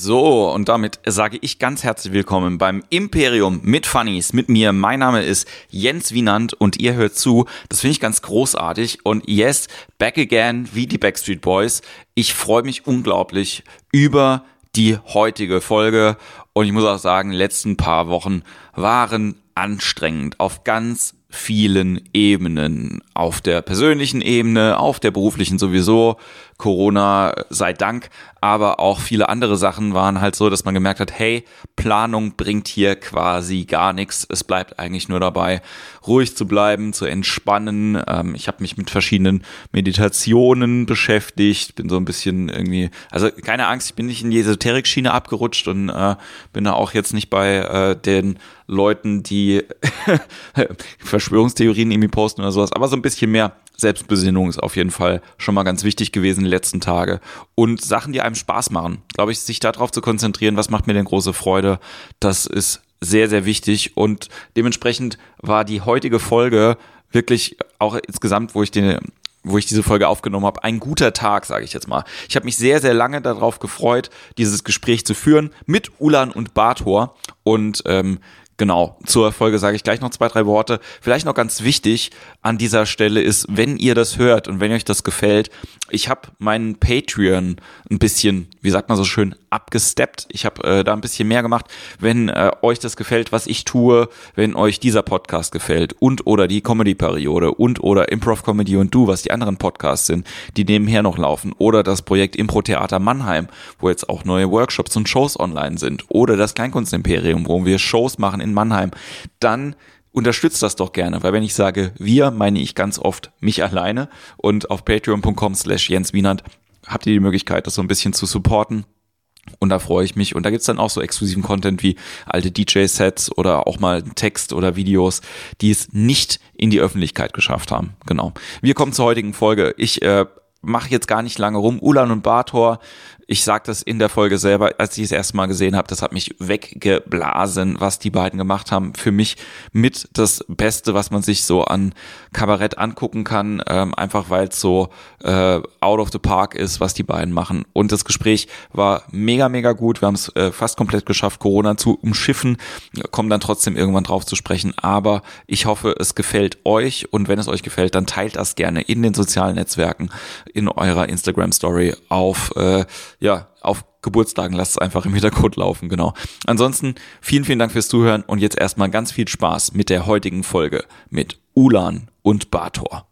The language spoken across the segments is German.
So, und damit sage ich ganz herzlich willkommen beim Imperium mit Funnies, mit mir. Mein Name ist Jens Wienand und ihr hört zu. Das finde ich ganz großartig. Und yes, back again, wie die Backstreet Boys. Ich freue mich unglaublich über die heutige Folge. Und ich muss auch sagen, letzten paar Wochen waren anstrengend auf ganz vielen Ebenen. Auf der persönlichen Ebene, auf der beruflichen sowieso. Corona sei Dank, aber auch viele andere Sachen waren halt so, dass man gemerkt hat, hey, Planung bringt hier quasi gar nichts. Es bleibt eigentlich nur dabei, ruhig zu bleiben, zu entspannen. Ähm, ich habe mich mit verschiedenen Meditationen beschäftigt, bin so ein bisschen irgendwie, also keine Angst, ich bin nicht in die Esoterik-Schiene abgerutscht und äh, bin da auch jetzt nicht bei äh, den Leuten, die Verschwörungstheorien irgendwie posten oder sowas, aber so ein bisschen mehr Selbstbesinnung ist auf jeden Fall schon mal ganz wichtig gewesen in den letzten Tage. Und Sachen, die einem Spaß machen. Glaube ich, sich darauf zu konzentrieren, was macht mir denn große Freude, das ist sehr, sehr wichtig. Und dementsprechend war die heutige Folge wirklich auch insgesamt, wo ich den wo ich diese Folge aufgenommen habe, ein guter Tag, sage ich jetzt mal. Ich habe mich sehr, sehr lange darauf gefreut, dieses Gespräch zu führen mit Ulan und Bator. Und ähm, Genau, zur Folge sage ich gleich noch zwei, drei Worte. Vielleicht noch ganz wichtig an dieser Stelle ist, wenn ihr das hört und wenn euch das gefällt, ich habe meinen Patreon ein bisschen, wie sagt man so schön, abgesteppt. Ich habe äh, da ein bisschen mehr gemacht. Wenn äh, euch das gefällt, was ich tue, wenn euch dieser Podcast gefällt und oder die Comedy-Periode und oder Improv-Comedy und Du, was die anderen Podcasts sind, die nebenher noch laufen oder das Projekt Impro-Theater Mannheim, wo jetzt auch neue Workshops und Shows online sind oder das Kleinkunstimperium, wo wir Shows machen in Mannheim, dann unterstützt das doch gerne, weil wenn ich sage wir, meine ich ganz oft mich alleine und auf patreon.com slash Jens Wienand habt ihr die Möglichkeit, das so ein bisschen zu supporten. Und da freue ich mich. Und da gibt's dann auch so exklusiven Content wie alte DJ-Sets oder auch mal Text oder Videos, die es nicht in die Öffentlichkeit geschafft haben. Genau. Wir kommen zur heutigen Folge. Ich äh, mache jetzt gar nicht lange rum. Ulan und Bator ich sage das in der Folge selber, als ich es erstmal gesehen habe, das hat mich weggeblasen, was die beiden gemacht haben. Für mich mit das Beste, was man sich so an Kabarett angucken kann, ähm, einfach weil es so äh, out of the park ist, was die beiden machen. Und das Gespräch war mega, mega gut. Wir haben es äh, fast komplett geschafft, Corona zu umschiffen, kommen dann trotzdem irgendwann drauf zu sprechen. Aber ich hoffe, es gefällt euch und wenn es euch gefällt, dann teilt das gerne in den sozialen Netzwerken, in eurer Instagram-Story auf äh, ja, auf Geburtstagen lasst es einfach im Hintergrund laufen, genau. Ansonsten vielen, vielen Dank fürs Zuhören und jetzt erstmal ganz viel Spaß mit der heutigen Folge mit Ulan und Bator.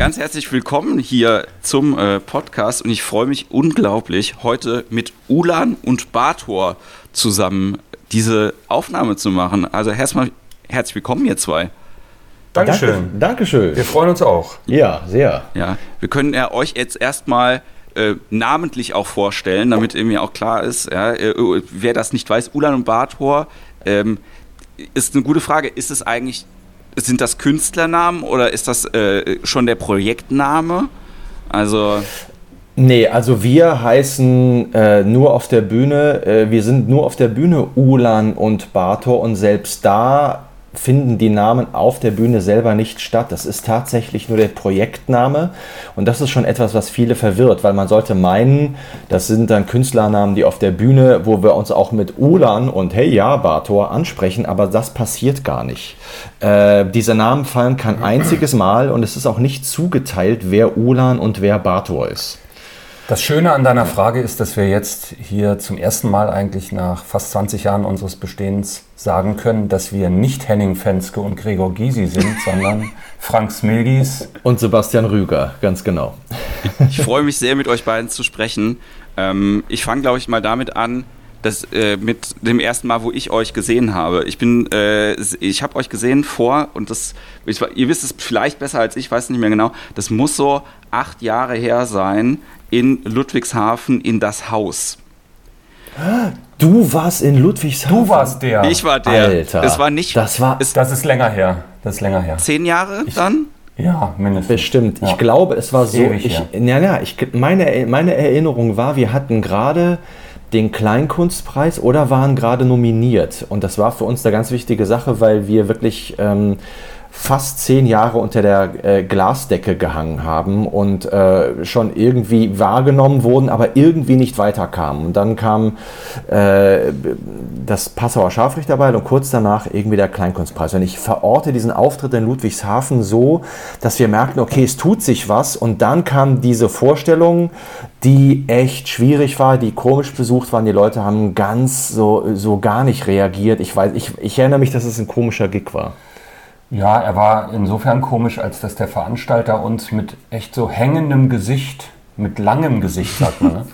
Ganz herzlich willkommen hier zum äh, Podcast und ich freue mich unglaublich, heute mit Ulan und Bator zusammen diese Aufnahme zu machen. Also erstmal herzlich willkommen, ihr zwei. Dankeschön. Danke, Dankeschön. Wir freuen uns auch. Ja, sehr. Ja, wir können ja euch jetzt erstmal äh, namentlich auch vorstellen, damit mir auch klar ist, ja, äh, wer das nicht weiß, Ulan und Barthor, ähm, ist eine gute Frage. Ist es eigentlich, sind das Künstlernamen oder ist das äh, schon der Projektname? Also. Nee, also wir heißen äh, nur auf der Bühne, äh, wir sind nur auf der Bühne Ulan und Bator und selbst da finden die Namen auf der Bühne selber nicht statt. Das ist tatsächlich nur der Projektname und das ist schon etwas, was viele verwirrt, weil man sollte meinen, das sind dann Künstlernamen, die auf der Bühne, wo wir uns auch mit Ulan und Hey ja, Bator ansprechen, aber das passiert gar nicht. Äh, diese Namen fallen kein einziges Mal und es ist auch nicht zugeteilt, wer Ulan und wer Bator ist. Das Schöne an deiner Frage ist, dass wir jetzt hier zum ersten Mal eigentlich nach fast 20 Jahren unseres Bestehens sagen können, dass wir nicht Henning Fenske und Gregor Gysi sind, sondern Frank Smilgis und Sebastian Rüger, ganz genau. Ich freue mich sehr, mit euch beiden zu sprechen. Ähm, ich fange, glaube ich, mal damit an, dass äh, mit dem ersten Mal, wo ich euch gesehen habe. Ich bin, äh, ich habe euch gesehen vor und das, ich, ihr wisst es vielleicht besser als ich, weiß nicht mehr genau. Das muss so acht Jahre her sein in Ludwigshafen in das Haus. Du warst in Ludwigshafen. Du warst der. Ich war der. Alter. Es war nicht. Das war. Es, das ist länger her. Das ist länger her. Zehn Jahre ich, dann? Ja, mindestens. Bestimmt. Ja. Ich glaube, es war so. Ewig, ich, ja. Ja, ja, ich, meine, meine Erinnerung war, wir hatten gerade den Kleinkunstpreis oder waren gerade nominiert. Und das war für uns eine ganz wichtige Sache, weil wir wirklich ähm, fast zehn Jahre unter der äh, Glasdecke gehangen haben und äh, schon irgendwie wahrgenommen wurden, aber irgendwie nicht weiterkamen. Und dann kam äh, das Passauer Scharfrichterball und kurz danach irgendwie der Kleinkunstpreis. Und ich verorte diesen Auftritt in Ludwigshafen so, dass wir merkten, okay, es tut sich was. Und dann kam diese Vorstellung, die echt schwierig war, die komisch besucht waren. Die Leute haben ganz so, so gar nicht reagiert. Ich weiß, ich, ich erinnere mich, dass es ein komischer Gig war. Ja, er war insofern komisch, als dass der Veranstalter uns mit echt so hängendem Gesicht, mit langem Gesicht, sagt man, ne?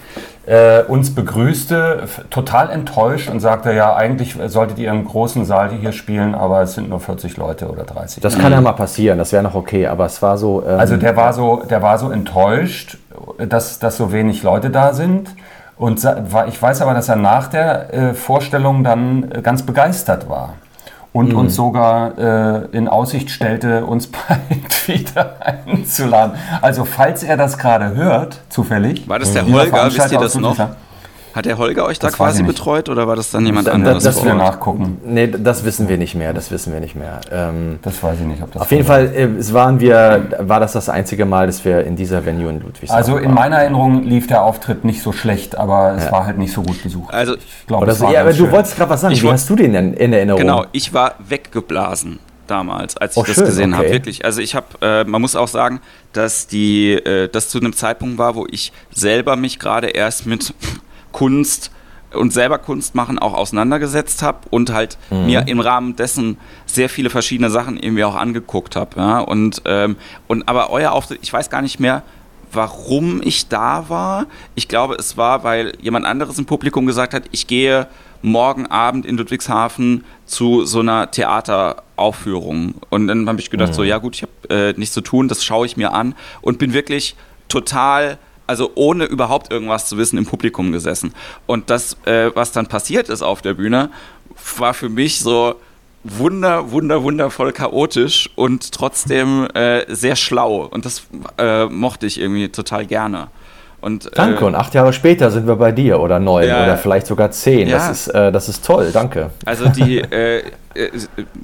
äh, uns begrüßte, total enttäuscht und sagte, ja, eigentlich solltet ihr im großen Saal hier spielen, aber es sind nur 40 Leute oder 30. Das kann ja mal passieren, das wäre noch okay, aber es war so... Ähm also der war so, der war so enttäuscht, dass, dass so wenig Leute da sind. Und ich weiß aber, dass er nach der äh, Vorstellung dann äh, ganz begeistert war und mhm. uns sogar äh, in Aussicht stellte, uns bald wieder einzuladen. Also falls er das gerade hört, zufällig. War das der Holger, wisst ihr das noch? Hat der Holger euch da das quasi betreut oder war das dann jemand das, anderes? Das, das wir nachgucken. Nee, das wissen wir nicht mehr. Das wissen wir nicht mehr. Ähm, das weiß ich nicht, ob das. Auf jeden Fall äh, es waren wir, war das das einzige Mal, dass wir in dieser Venue in Ludwigshafen Also in meiner Erinnerung lief der Auftritt nicht so schlecht, aber es ja. war halt nicht so gut besucht. Also ich glaube, so, ja, aber du wolltest gerade was sagen. Ich Wie hast du den denn in Erinnerung? Genau, ich war weggeblasen damals, als ich oh, das schön, gesehen okay. habe. Wirklich. Also ich habe, äh, man muss auch sagen, dass die, äh, das zu einem Zeitpunkt war, wo ich selber mich gerade erst mit Kunst und selber Kunst machen auch auseinandergesetzt habe und halt mhm. mir im Rahmen dessen sehr viele verschiedene Sachen irgendwie auch angeguckt habe. Ja? Und, ähm, und aber euer Auftritt, ich weiß gar nicht mehr, warum ich da war. Ich glaube, es war, weil jemand anderes im Publikum gesagt hat, ich gehe morgen Abend in Ludwigshafen zu so einer Theateraufführung. Und dann habe ich gedacht, mhm. so, ja gut, ich habe äh, nichts zu tun, das schaue ich mir an und bin wirklich total also ohne überhaupt irgendwas zu wissen, im Publikum gesessen. Und das, äh, was dann passiert ist auf der Bühne, war für mich so wunder, wunder, wundervoll chaotisch und trotzdem äh, sehr schlau. Und das äh, mochte ich irgendwie total gerne. Und, danke, äh, und acht Jahre später sind wir bei dir oder neun ja, oder vielleicht sogar zehn. Ja. Das, ist, äh, das ist toll, danke. Also die, äh, äh,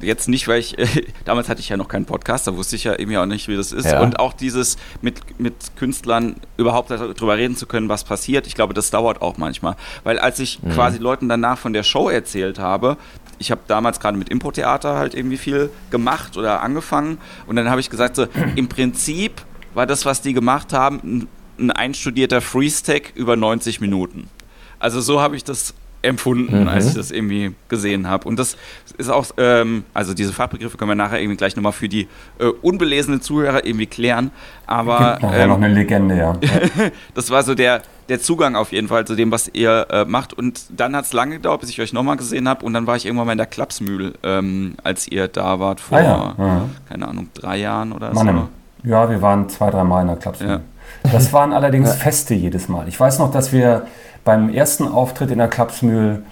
jetzt nicht, weil ich, damals hatte ich ja noch keinen Podcast, da wusste ich ja irgendwie auch nicht, wie das ist. Ja. Und auch dieses mit, mit Künstlern überhaupt darüber reden zu können, was passiert, ich glaube, das dauert auch manchmal. Weil als ich mhm. quasi Leuten danach von der Show erzählt habe, ich habe damals gerade mit Impro-Theater halt irgendwie viel gemacht oder angefangen und dann habe ich gesagt, so, im Prinzip war das, was die gemacht haben, ein einstudierter Freeze-Tag über 90 Minuten. Also so habe ich das empfunden, mhm. als ich das irgendwie gesehen habe. Und das ist auch, ähm, also diese Fachbegriffe können wir nachher irgendwie gleich nochmal für die äh, unbelesenen Zuhörer irgendwie klären. Aber ähm, ja noch eine Legende, ja. das war so der, der Zugang auf jeden Fall zu dem, was ihr äh, macht. Und dann hat es lange gedauert, bis ich euch nochmal gesehen habe. Und dann war ich irgendwann mal in der Klapsmühl, ähm, als ihr da wart vor, ah, ja. Ja. keine Ahnung, drei Jahren oder Mann, so. Ja, wir waren zwei, drei Mal in der Klapsmühl. Ja. Das waren allerdings Feste jedes Mal. Ich weiß noch, dass wir beim ersten Auftritt in der Klapsmühl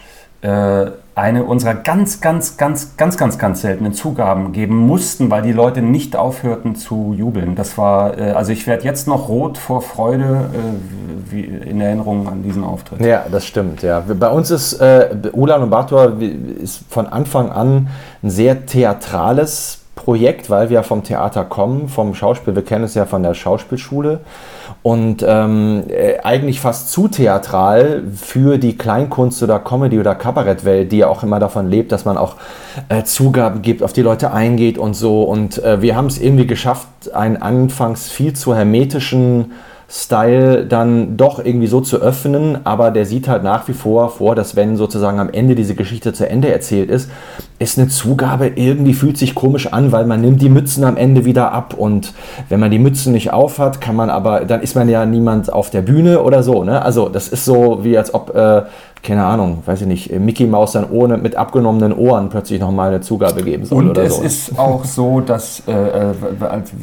äh, eine unserer ganz, ganz, ganz, ganz, ganz, ganz seltenen Zugaben geben mussten, weil die Leute nicht aufhörten zu jubeln. Das war, äh, also ich werde jetzt noch rot vor Freude äh, wie in Erinnerung an diesen Auftritt. Ja, das stimmt. Ja, bei uns ist äh, Ulan und Bator ist von Anfang an ein sehr theatrales Projekt, weil wir vom Theater kommen, vom Schauspiel. Wir kennen es ja von der Schauspielschule und ähm, äh, eigentlich fast zu theatral für die Kleinkunst oder Comedy oder Kabarettwelt, die ja auch immer davon lebt, dass man auch äh, Zugaben gibt, auf die Leute eingeht und so. Und äh, wir haben es irgendwie geschafft, einen anfangs viel zu hermetischen Style dann doch irgendwie so zu öffnen, aber der sieht halt nach wie vor vor, dass wenn sozusagen am Ende diese Geschichte zu Ende erzählt ist, ist eine Zugabe irgendwie fühlt sich komisch an, weil man nimmt die Mützen am Ende wieder ab und wenn man die Mützen nicht aufhat, kann man aber, dann ist man ja niemand auf der Bühne oder so, ne? Also das ist so wie als ob äh, keine Ahnung, weiß ich nicht, Mickey Mouse dann ohne mit abgenommenen Ohren plötzlich nochmal eine Zugabe geben soll Und oder es ist auch so, dass äh, äh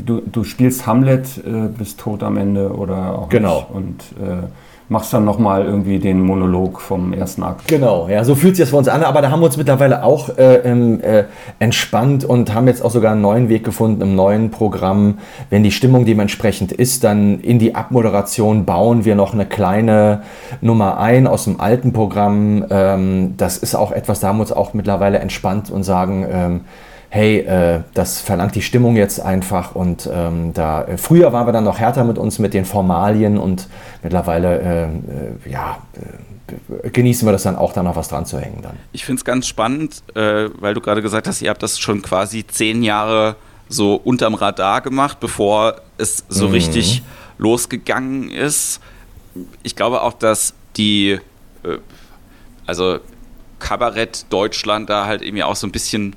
du, du spielst Hamlet, äh, bis tot am Ende oder auch genau. Nicht. Und äh, machst dann nochmal irgendwie den Monolog vom ersten Akt. Genau, ja, so fühlt sich das für uns an, aber da haben wir uns mittlerweile auch äh, äh, entspannt und haben jetzt auch sogar einen neuen Weg gefunden im neuen Programm. Wenn die Stimmung dementsprechend ist, dann in die Abmoderation bauen wir noch eine kleine Nummer ein aus dem alten Programm. Ähm, das ist auch etwas, da haben wir uns auch mittlerweile entspannt und sagen, ähm, hey, äh, das verlangt die Stimmung jetzt einfach und ähm, da äh, früher waren wir dann noch härter mit uns mit den Formalien und mittlerweile äh, äh ja äh, genießen wir das dann auch, da noch was dran zu hängen dann. Ich finde es ganz spannend, äh, weil du gerade gesagt hast, ihr habt das schon quasi zehn Jahre so unterm Radar gemacht, bevor es so mhm. richtig losgegangen ist. Ich glaube auch, dass die, also Kabarett Deutschland da halt irgendwie auch so ein bisschen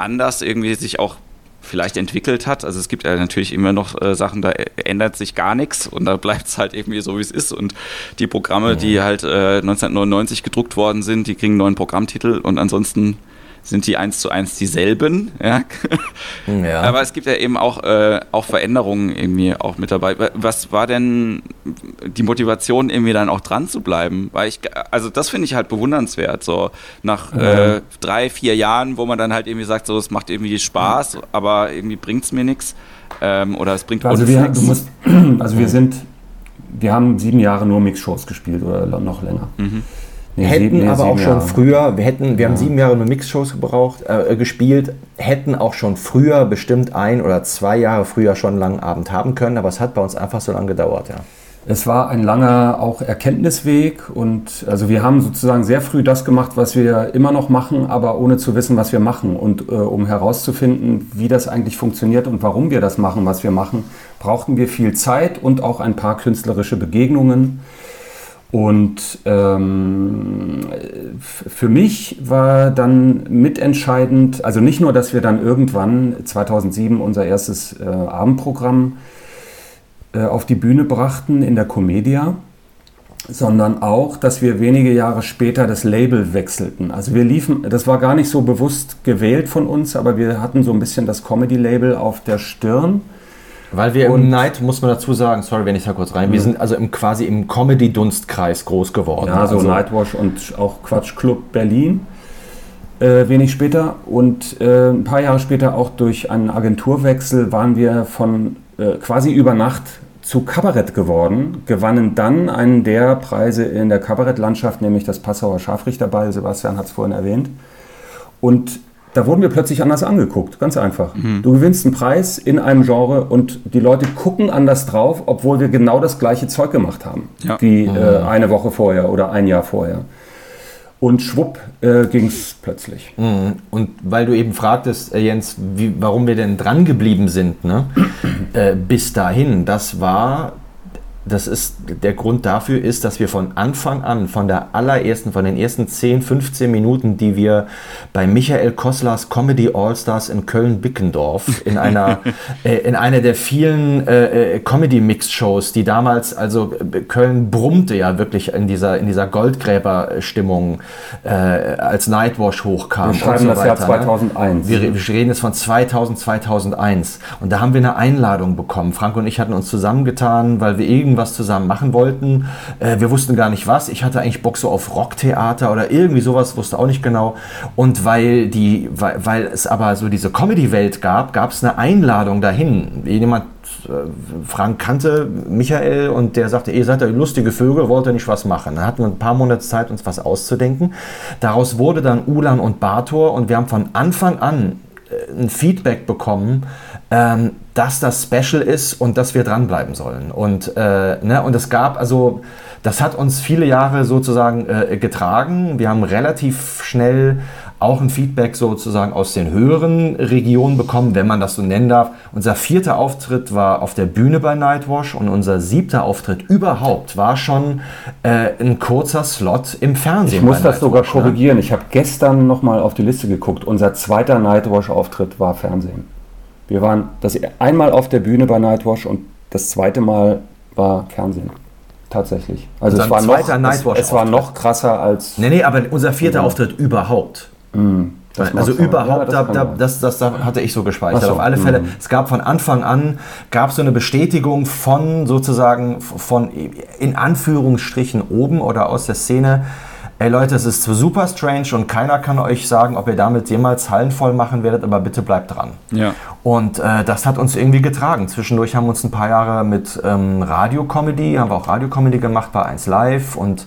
anders irgendwie sich auch vielleicht entwickelt hat. Also es gibt ja natürlich immer noch äh, Sachen, da ändert sich gar nichts und da bleibt es halt irgendwie so, wie es ist. Und die Programme, die mhm. halt äh, 1999 gedruckt worden sind, die kriegen einen neuen Programmtitel und ansonsten sind die eins zu eins dieselben. Ja? ja. Aber es gibt ja eben auch, äh, auch Veränderungen irgendwie auch mit dabei. Was war denn die Motivation, irgendwie dann auch dran zu bleiben? Weil ich, also das finde ich halt bewundernswert. So nach ja. äh, drei, vier Jahren, wo man dann halt irgendwie sagt, so es macht irgendwie Spaß, aber irgendwie bringt es mir nichts. Ähm, oder es bringt also uns nichts. Also wir sind, wir haben sieben Jahre nur Mix-Shows gespielt oder noch länger. Mhm. Nee, hätten sieben, aber auch schon Jahre. früher, wir hätten, wir ja. haben sieben Jahre nur Mixshows gebraucht, äh, gespielt, hätten auch schon früher, bestimmt ein oder zwei Jahre früher schon einen langen Abend haben können, aber es hat bei uns einfach so lange gedauert, ja. Es war ein langer auch Erkenntnisweg und also wir haben sozusagen sehr früh das gemacht, was wir immer noch machen, aber ohne zu wissen, was wir machen. Und äh, um herauszufinden, wie das eigentlich funktioniert und warum wir das machen, was wir machen, brauchten wir viel Zeit und auch ein paar künstlerische Begegnungen. Und ähm, für mich war dann mitentscheidend, also nicht nur, dass wir dann irgendwann 2007 unser erstes äh, Abendprogramm äh, auf die Bühne brachten in der Comedia, sondern auch, dass wir wenige Jahre später das Label wechselten. Also wir liefen, das war gar nicht so bewusst gewählt von uns, aber wir hatten so ein bisschen das Comedy-Label auf der Stirn weil wir und im Night, muss man dazu sagen, sorry, wenn ich da kurz rein, mhm. wir sind also im, quasi im Comedy-Dunstkreis groß geworden. Ja, so also Nightwash und auch Quatsch Club Berlin. Äh, wenig später und äh, ein paar Jahre später auch durch einen Agenturwechsel waren wir von äh, quasi über Nacht zu Kabarett geworden, gewannen dann einen der Preise in der Kabarettlandschaft, nämlich das Passauer Scharfrichterball, Sebastian hat es vorhin erwähnt. Und da wurden wir plötzlich anders angeguckt, ganz einfach. Mhm. Du gewinnst einen Preis in einem Genre und die Leute gucken anders drauf, obwohl wir genau das gleiche Zeug gemacht haben, ja. wie mhm. äh, eine Woche vorher oder ein Jahr vorher. Und schwupp äh, ging es plötzlich. Mhm. Und weil du eben fragtest, äh, Jens, wie, warum wir denn dran geblieben sind, ne? äh, bis dahin, das war das ist, der Grund dafür ist, dass wir von Anfang an, von der allerersten, von den ersten 10, 15 Minuten, die wir bei Michael Kosslers Comedy All-Stars in Köln-Bickendorf, in einer, äh, in einer der vielen äh, äh Comedy-Mix-Shows, die damals, also Köln brummte ja wirklich in dieser, in dieser Goldgräber-Stimmung, äh, als Nightwash hochkam. Wir schreiben so das Jahr 2001. Ne? Wir, wir reden jetzt von 2000, 2001. Und da haben wir eine Einladung bekommen. Frank und ich hatten uns zusammengetan, weil wir irgendwie irgendwas zusammen machen wollten. Äh, wir wussten gar nicht was. Ich hatte eigentlich Bock so auf Rocktheater oder irgendwie sowas, wusste auch nicht genau. Und weil, die, weil, weil es aber so diese Comedy-Welt gab, gab es eine Einladung dahin. Jemand äh, Frank kannte Michael und der sagte, ihr seid ja lustige Vögel, wollt ihr nicht was machen? Dann hatten wir ein paar Monate Zeit, uns was auszudenken. Daraus wurde dann Ulan und Bator und wir haben von Anfang an äh, ein Feedback bekommen, ähm, dass das Special ist und dass wir dranbleiben sollen. Und, äh, ne, und es gab also, das hat uns viele Jahre sozusagen äh, getragen. Wir haben relativ schnell auch ein Feedback sozusagen aus den höheren Regionen bekommen, wenn man das so nennen darf. Unser vierter Auftritt war auf der Bühne bei Nightwash und unser siebter Auftritt überhaupt war schon äh, ein kurzer Slot im Fernsehen. Ich muss das sogar ne? korrigieren. Ich habe gestern nochmal auf die Liste geguckt. Unser zweiter Nightwash-Auftritt war Fernsehen. Wir waren das einmal auf der Bühne bei Nightwash und das zweite Mal war Fernsehen. Tatsächlich. Also es war, noch, es, es, war noch krasser als. Nee, nee, aber unser vierter ja. Auftritt überhaupt. Mhm. Das also überhaupt, ja, das, da, das, das, das, hatte ich so gespeichert. So. Auf alle Fälle, mhm. es gab von Anfang an, gab so eine Bestätigung von sozusagen, von in Anführungsstrichen oben oder aus der Szene, ey Leute, es ist super strange und keiner kann euch sagen, ob ihr damit jemals Hallen voll machen werdet, aber bitte bleibt dran. Ja. Und äh, das hat uns irgendwie getragen. Zwischendurch haben wir uns ein paar Jahre mit ähm, Radio-Comedy, haben wir auch Radio-Comedy gemacht bei 1 Live und,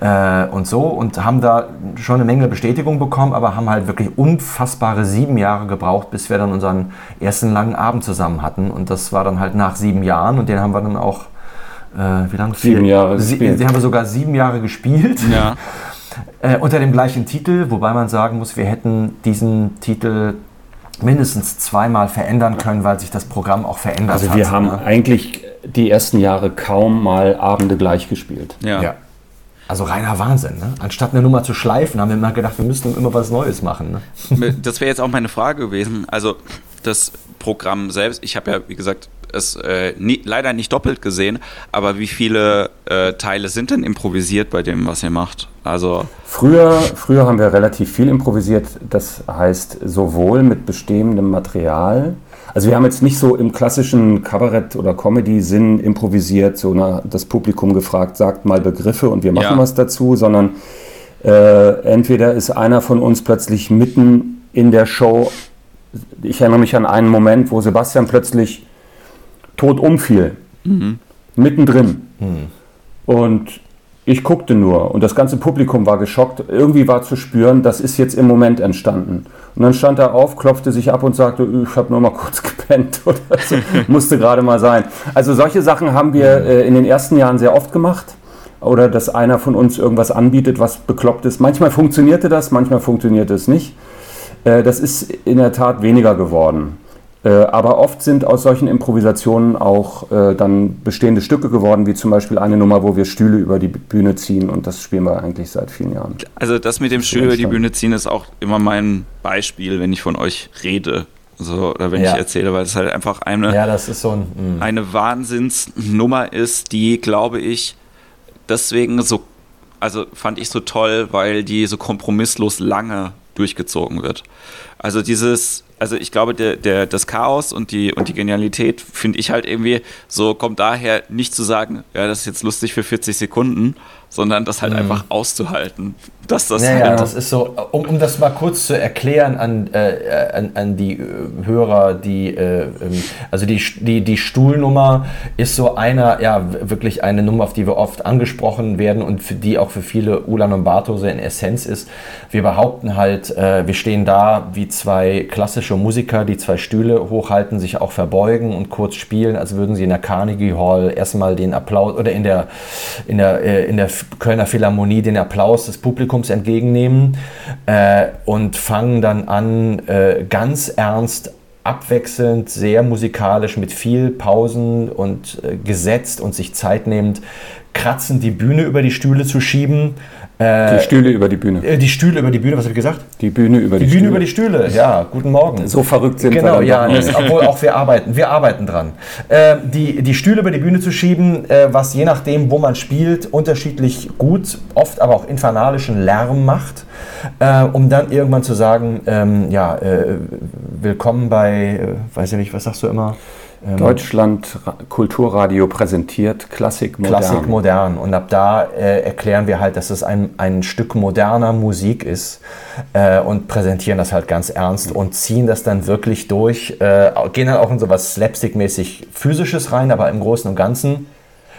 äh, und so und haben da schon eine Menge Bestätigung bekommen, aber haben halt wirklich unfassbare sieben Jahre gebraucht, bis wir dann unseren ersten langen Abend zusammen hatten. Und das war dann halt nach sieben Jahren und den haben wir dann auch äh, wie lange? Sieben Jahre. Sie, den haben wir sogar sieben Jahre gespielt. Ja. Äh, unter dem gleichen Titel, wobei man sagen muss, wir hätten diesen Titel mindestens zweimal verändern können, weil sich das Programm auch verändert also hat. Also wir haben ne? eigentlich die ersten Jahre kaum mal Abende gleich gespielt. Ja. ja. Also reiner Wahnsinn. Ne? Anstatt eine Nummer zu schleifen, haben wir immer gedacht, wir müssten immer was Neues machen. Ne? Das wäre jetzt auch meine Frage gewesen. Also das Programm selbst, ich habe ja, wie gesagt, es äh, nie, leider nicht doppelt gesehen, aber wie viele äh, Teile sind denn improvisiert bei dem, was ihr macht? Also früher, früher haben wir relativ viel improvisiert. Das heißt sowohl mit bestehendem Material. Also wir haben jetzt nicht so im klassischen Kabarett- oder Comedy-Sinn improvisiert, so na, das Publikum gefragt, sagt mal Begriffe und wir machen ja. was dazu, sondern äh, entweder ist einer von uns plötzlich mitten in der Show. Ich erinnere mich an einen Moment, wo Sebastian plötzlich tot umfiel. Mhm. Mittendrin. Mhm. Und ich guckte nur und das ganze Publikum war geschockt. Irgendwie war zu spüren, das ist jetzt im Moment entstanden. Und dann stand er auf, klopfte sich ab und sagte, ich habe nur mal kurz gepennt oder so. Musste gerade mal sein. Also solche Sachen haben wir äh, in den ersten Jahren sehr oft gemacht. Oder dass einer von uns irgendwas anbietet, was bekloppt ist. Manchmal funktionierte das, manchmal funktionierte es nicht. Äh, das ist in der Tat weniger geworden. Äh, aber oft sind aus solchen Improvisationen auch äh, dann bestehende Stücke geworden, wie zum Beispiel eine Nummer, wo wir Stühle über die Bühne ziehen und das spielen wir eigentlich seit vielen Jahren. Also das mit dem Stuhl über die Bühne ziehen ist auch immer mein Beispiel, wenn ich von euch rede. So, oder wenn ja. ich erzähle, weil es halt einfach eine, ja, so ein, mm. eine Wahnsinnsnummer ist, die, glaube ich, deswegen so, also fand ich so toll, weil die so kompromisslos lange durchgezogen wird. Also dieses, also ich glaube, der, der, das Chaos und die, und die Genialität finde ich halt irgendwie so, kommt daher nicht zu sagen, ja, das ist jetzt lustig für 40 Sekunden, sondern das halt mhm. einfach auszuhalten. Dass das, naja, halt das ist so, um, um das mal kurz zu erklären an, äh, an, an die äh, Hörer, die, äh, ähm, also die, die, die Stuhlnummer ist so einer, ja, wirklich eine Nummer, auf die wir oft angesprochen werden und für die auch für viele Ulan und Bartose in Essenz ist. Wir behaupten halt, äh, wir stehen da wie zwei klassische Musiker, die zwei Stühle hochhalten, sich auch verbeugen und kurz spielen, als würden sie in der Carnegie Hall erstmal den Applaus oder in der, in der, äh, in der Kölner Philharmonie den Applaus des Publikums entgegennehmen äh, und fangen dann an, äh, ganz ernst abwechselnd, sehr musikalisch, mit viel Pausen und äh, gesetzt und sich Zeit nehmend, kratzen die Bühne über die Stühle zu schieben die Stühle über die Bühne. Äh, die Stühle über die Bühne, was habe ich gesagt? Die Bühne über die, die Bühne Stühle. über die Stühle, ja, guten Morgen. So verrückt sind genau, wir. Genau, ja, das, obwohl auch wir arbeiten, wir arbeiten dran. Äh, die, die Stühle über die Bühne zu schieben, äh, was je nachdem, wo man spielt, unterschiedlich gut, oft aber auch infernalischen Lärm macht, äh, um dann irgendwann zu sagen, ähm, ja, äh, willkommen bei, weiß ich nicht, was sagst du immer? Ähm, Deutschland Kulturradio präsentiert Klassik modern. Klassik modern. Und ab da äh, erklären wir halt, dass es ein, ein Stück moderner Musik ist äh, und präsentieren das halt ganz ernst und ziehen das dann wirklich durch. Äh, gehen dann auch in so was Slapstick-mäßig physisches rein, aber im Großen und Ganzen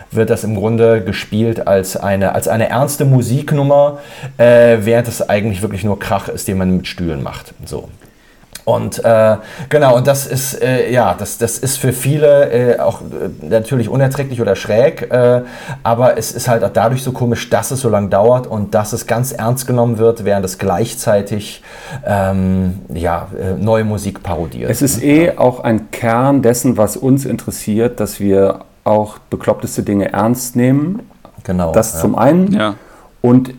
wird das im Grunde gespielt als eine, als eine ernste Musiknummer, äh, während es eigentlich wirklich nur Krach ist, den man mit Stühlen macht. So. Und äh, genau, und das ist, äh, ja, das, das ist für viele äh, auch äh, natürlich unerträglich oder schräg, äh, aber es ist halt auch dadurch so komisch, dass es so lange dauert und dass es ganz ernst genommen wird, während es gleichzeitig ähm, ja, äh, neue Musik parodiert. Es ist eh auch ein Kern dessen, was uns interessiert, dass wir auch bekloppteste Dinge ernst nehmen. Genau. Das ja. zum einen. Ja. Und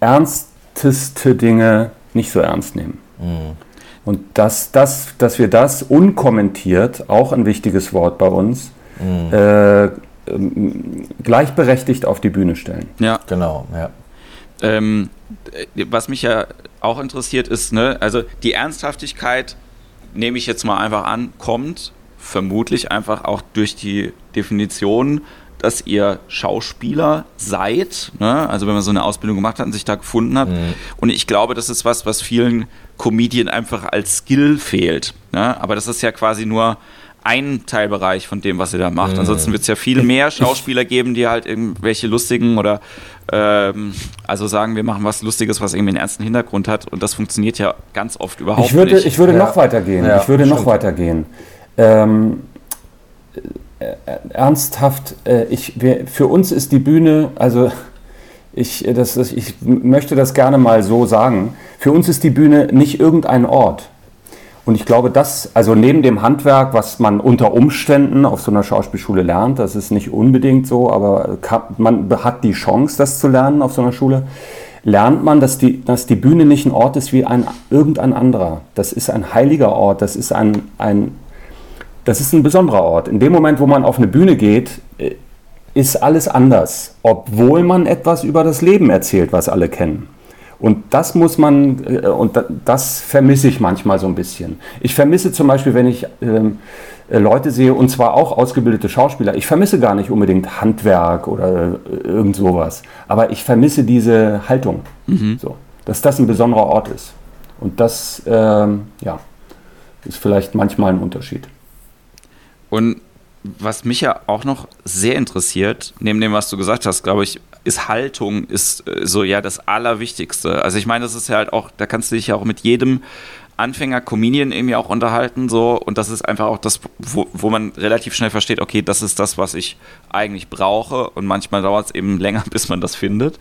ernsteste Dinge nicht so ernst nehmen. Mhm. Und dass, dass, dass wir das unkommentiert, auch ein wichtiges Wort bei uns, mhm. äh, ähm, gleichberechtigt auf die Bühne stellen. Ja, genau. Ja. Ähm, was mich ja auch interessiert ist, ne, also die Ernsthaftigkeit, nehme ich jetzt mal einfach an, kommt vermutlich einfach auch durch die Definition, dass ihr Schauspieler seid, ne? also wenn man so eine Ausbildung gemacht hat und sich da gefunden hat. Mhm. Und ich glaube, das ist was, was vielen Comedien einfach als Skill fehlt. Ne? Aber das ist ja quasi nur ein Teilbereich von dem, was ihr da macht. Mhm. Ansonsten wird es ja viel mehr Schauspieler geben, die halt irgendwelche lustigen oder ähm, also sagen, wir machen was Lustiges, was irgendwie einen ernsten Hintergrund hat. Und das funktioniert ja ganz oft überhaupt ich würde, nicht. Ich würde ja. noch weitergehen. Ja, ich würde stimmt. noch weitergehen. Ähm, äh, ernsthaft, äh, ich, wir, für uns ist die Bühne, also ich, das, ich möchte das gerne mal so sagen, für uns ist die Bühne nicht irgendein Ort. Und ich glaube, dass, also neben dem Handwerk, was man unter Umständen auf so einer Schauspielschule lernt, das ist nicht unbedingt so, aber man hat die Chance, das zu lernen auf so einer Schule, lernt man, dass die, dass die Bühne nicht ein Ort ist wie ein, irgendein anderer. Das ist ein heiliger Ort, das ist ein, ein das ist ein besonderer Ort. In dem Moment, wo man auf eine Bühne geht, äh, ist alles anders, obwohl man etwas über das Leben erzählt, was alle kennen. Und das muss man, äh, und das vermisse ich manchmal so ein bisschen. Ich vermisse zum Beispiel, wenn ich ähm, äh, Leute sehe, und zwar auch ausgebildete Schauspieler, ich vermisse gar nicht unbedingt Handwerk oder äh, irgend sowas, aber ich vermisse diese Haltung, mhm. so, dass das ein besonderer Ort ist. Und das, ähm, ja, ist vielleicht manchmal ein Unterschied. Und was mich ja auch noch sehr interessiert, neben dem, was du gesagt hast, glaube ich, ist Haltung, ist äh, so ja das Allerwichtigste. Also ich meine, das ist ja halt auch, da kannst du dich ja auch mit jedem Anfänger Comedian irgendwie auch unterhalten so und das ist einfach auch das, wo, wo man relativ schnell versteht, okay, das ist das, was ich eigentlich brauche und manchmal dauert es eben länger, bis man das findet.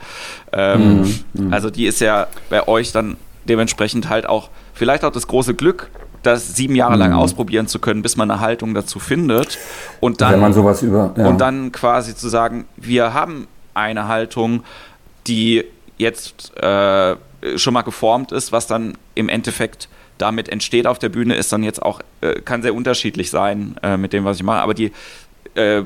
Ähm, mhm. Also die ist ja bei euch dann dementsprechend halt auch vielleicht auch das große Glück, das sieben Jahre lang mhm. ausprobieren zu können, bis man eine Haltung dazu findet. Und dann, Wenn man sowas über, ja. und dann quasi zu sagen, wir haben eine Haltung, die jetzt äh, schon mal geformt ist, was dann im Endeffekt damit entsteht auf der Bühne, ist dann jetzt auch, äh, kann sehr unterschiedlich sein äh, mit dem, was ich mache. Aber die äh,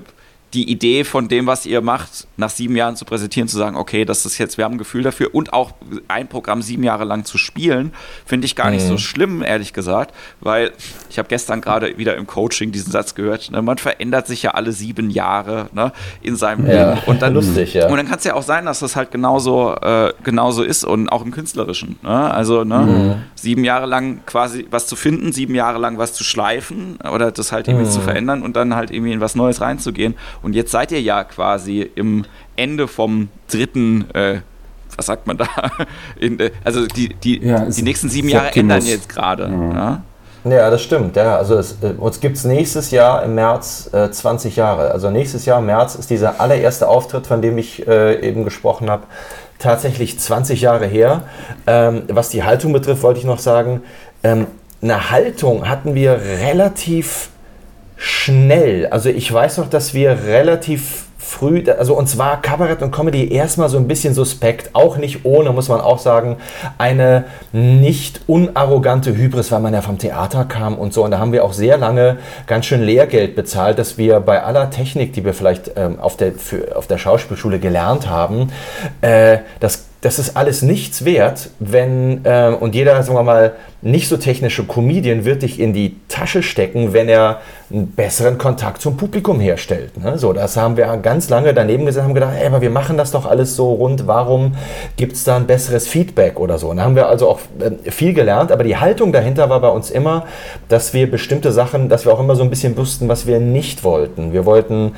die Idee von dem, was ihr macht, nach sieben Jahren zu präsentieren, zu sagen, okay, das ist jetzt, wir haben ein Gefühl dafür und auch ein Programm sieben Jahre lang zu spielen, finde ich gar nicht so mhm. schlimm, ehrlich gesagt, weil ich habe gestern gerade wieder im Coaching diesen Satz gehört, ne, man verändert sich ja alle sieben Jahre ne, in seinem ja, Leben. Und dann, lustig, ja. Und dann kann es ja auch sein, dass das halt genauso, äh, genauso ist und auch im Künstlerischen. Ne? Also ne, mhm. sieben Jahre lang quasi was zu finden, sieben Jahre lang was zu schleifen oder das halt irgendwie mhm. zu verändern und dann halt irgendwie in was Neues reinzugehen. Und jetzt seid ihr ja quasi im Ende vom dritten, äh, was sagt man da? In, äh, also die, die, ja, die nächsten sieben Jahre ändern jetzt gerade. Ja. ja. ja. das stimmt. Ja. Also es, äh, uns gibt es nächstes Jahr im März äh, 20 Jahre. Also nächstes Jahr im März ist dieser allererste Auftritt, von dem ich äh, eben gesprochen habe, tatsächlich 20 Jahre her. Ähm, was die Haltung betrifft, wollte ich noch sagen, ähm, eine Haltung hatten wir relativ schnell. Also ich weiß noch, dass wir relativ früh, also uns war Kabarett und Comedy erstmal so ein bisschen suspekt, auch nicht ohne, muss man auch sagen, eine nicht unarrogante Hybris, weil man ja vom Theater kam und so. Und da haben wir auch sehr lange ganz schön Lehrgeld bezahlt, dass wir bei aller Technik, die wir vielleicht ähm, auf, der, für, auf der Schauspielschule gelernt haben, äh, das das ist alles nichts wert, wenn, äh, und jeder, sagen wir mal, nicht so technische Comedian wird dich in die Tasche stecken, wenn er einen besseren Kontakt zum Publikum herstellt. Ne? So, das haben wir ganz lange daneben gesessen haben gedacht, ey, aber wir machen das doch alles so rund, warum gibt es da ein besseres Feedback oder so? Und da haben wir also auch äh, viel gelernt, aber die Haltung dahinter war bei uns immer, dass wir bestimmte Sachen, dass wir auch immer so ein bisschen wussten, was wir nicht wollten. Wir wollten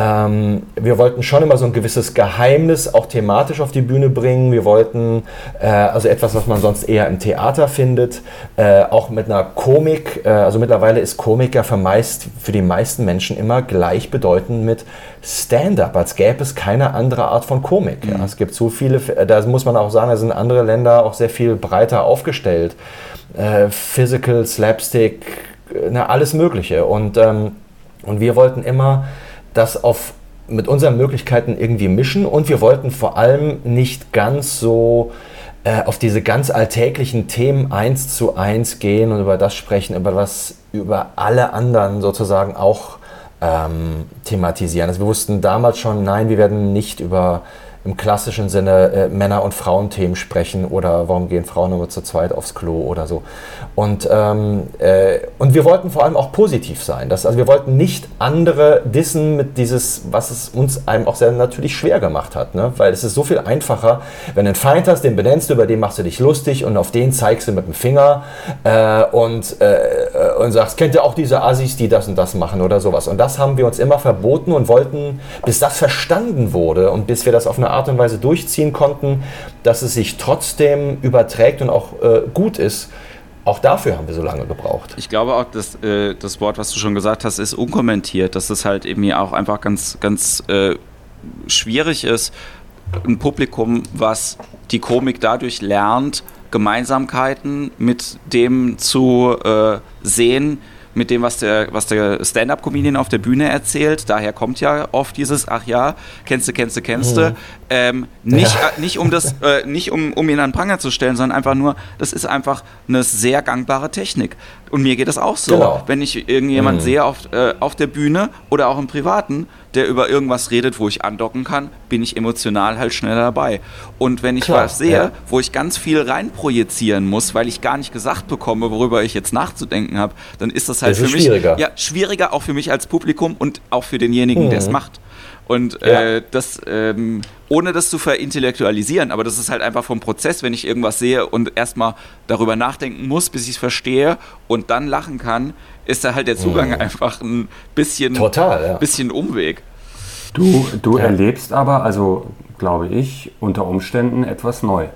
ähm, wir wollten schon immer so ein gewisses Geheimnis auch thematisch auf die Bühne bringen. Wir wollten äh, also etwas, was man sonst eher im Theater findet, äh, auch mit einer Komik. Äh, also mittlerweile ist Komik ja für, meist, für die meisten Menschen immer gleichbedeutend mit Stand-up, als gäbe es keine andere Art von Komik. Mhm. Ja. Es gibt so viele, da muss man auch sagen, da sind andere Länder auch sehr viel breiter aufgestellt. Äh, Physical, Slapstick, na, alles Mögliche. Und, ähm, und wir wollten immer das auf, mit unseren Möglichkeiten irgendwie mischen und wir wollten vor allem nicht ganz so äh, auf diese ganz alltäglichen Themen eins zu eins gehen und über das sprechen, über was über alle anderen sozusagen auch ähm, thematisieren. Also wir wussten damals schon, nein, wir werden nicht über im klassischen Sinne äh, Männer- und Frauenthemen sprechen oder warum gehen Frauen nur zu zweit aufs Klo oder so. Und, ähm, äh, und wir wollten vor allem auch positiv sein. Das, also wir wollten nicht andere dissen mit dieses, was es uns einem auch sehr natürlich schwer gemacht hat. Ne? Weil es ist so viel einfacher, wenn du einen Feind hast, den benennst du, über den machst du dich lustig und auf den zeigst du mit dem Finger äh, und, äh, und sagst, kennt ihr auch diese Assis, die das und das machen oder sowas. Und das haben wir uns immer verboten und wollten, bis das verstanden wurde und bis wir das auf eine Art und Weise durchziehen konnten, dass es sich trotzdem überträgt und auch äh, gut ist. Auch dafür haben wir so lange gebraucht. Ich glaube auch, dass äh, das Wort, was du schon gesagt hast, ist unkommentiert. Dass es halt eben auch einfach ganz, ganz äh, schwierig ist, ein Publikum, was die Komik dadurch lernt, Gemeinsamkeiten mit dem zu äh, sehen, mit dem, was der, was der Stand-Up-Comedian auf der Bühne erzählt. Daher kommt ja oft dieses, ach ja, kennst du, kennst du, kennst du. Mhm. Ähm, nicht, ja. äh, nicht, um das, äh, nicht um, um ihn an Pranger zu stellen, sondern einfach nur, das ist einfach eine sehr gangbare Technik. Und mir geht es auch so. Genau. Wenn ich irgendjemand mhm. sehe auf, äh, auf der Bühne oder auch im Privaten, der über irgendwas redet, wo ich andocken kann, bin ich emotional halt schneller dabei. Und wenn ich Klar, was sehe, ja. wo ich ganz viel reinprojizieren muss, weil ich gar nicht gesagt bekomme, worüber ich jetzt nachzudenken habe, dann ist das halt das für mich schwieriger. Ja, schwieriger auch für mich als Publikum und auch für denjenigen, mhm. der es macht. Und ja. äh, das, ähm, ohne das zu verintellektualisieren, aber das ist halt einfach vom Prozess, wenn ich irgendwas sehe und erstmal darüber nachdenken muss, bis ich es verstehe und dann lachen kann, ist da halt der Zugang mhm. einfach ein bisschen, Total, ja. bisschen Umweg. Du, du ja. erlebst aber, also glaube ich, unter Umständen etwas neu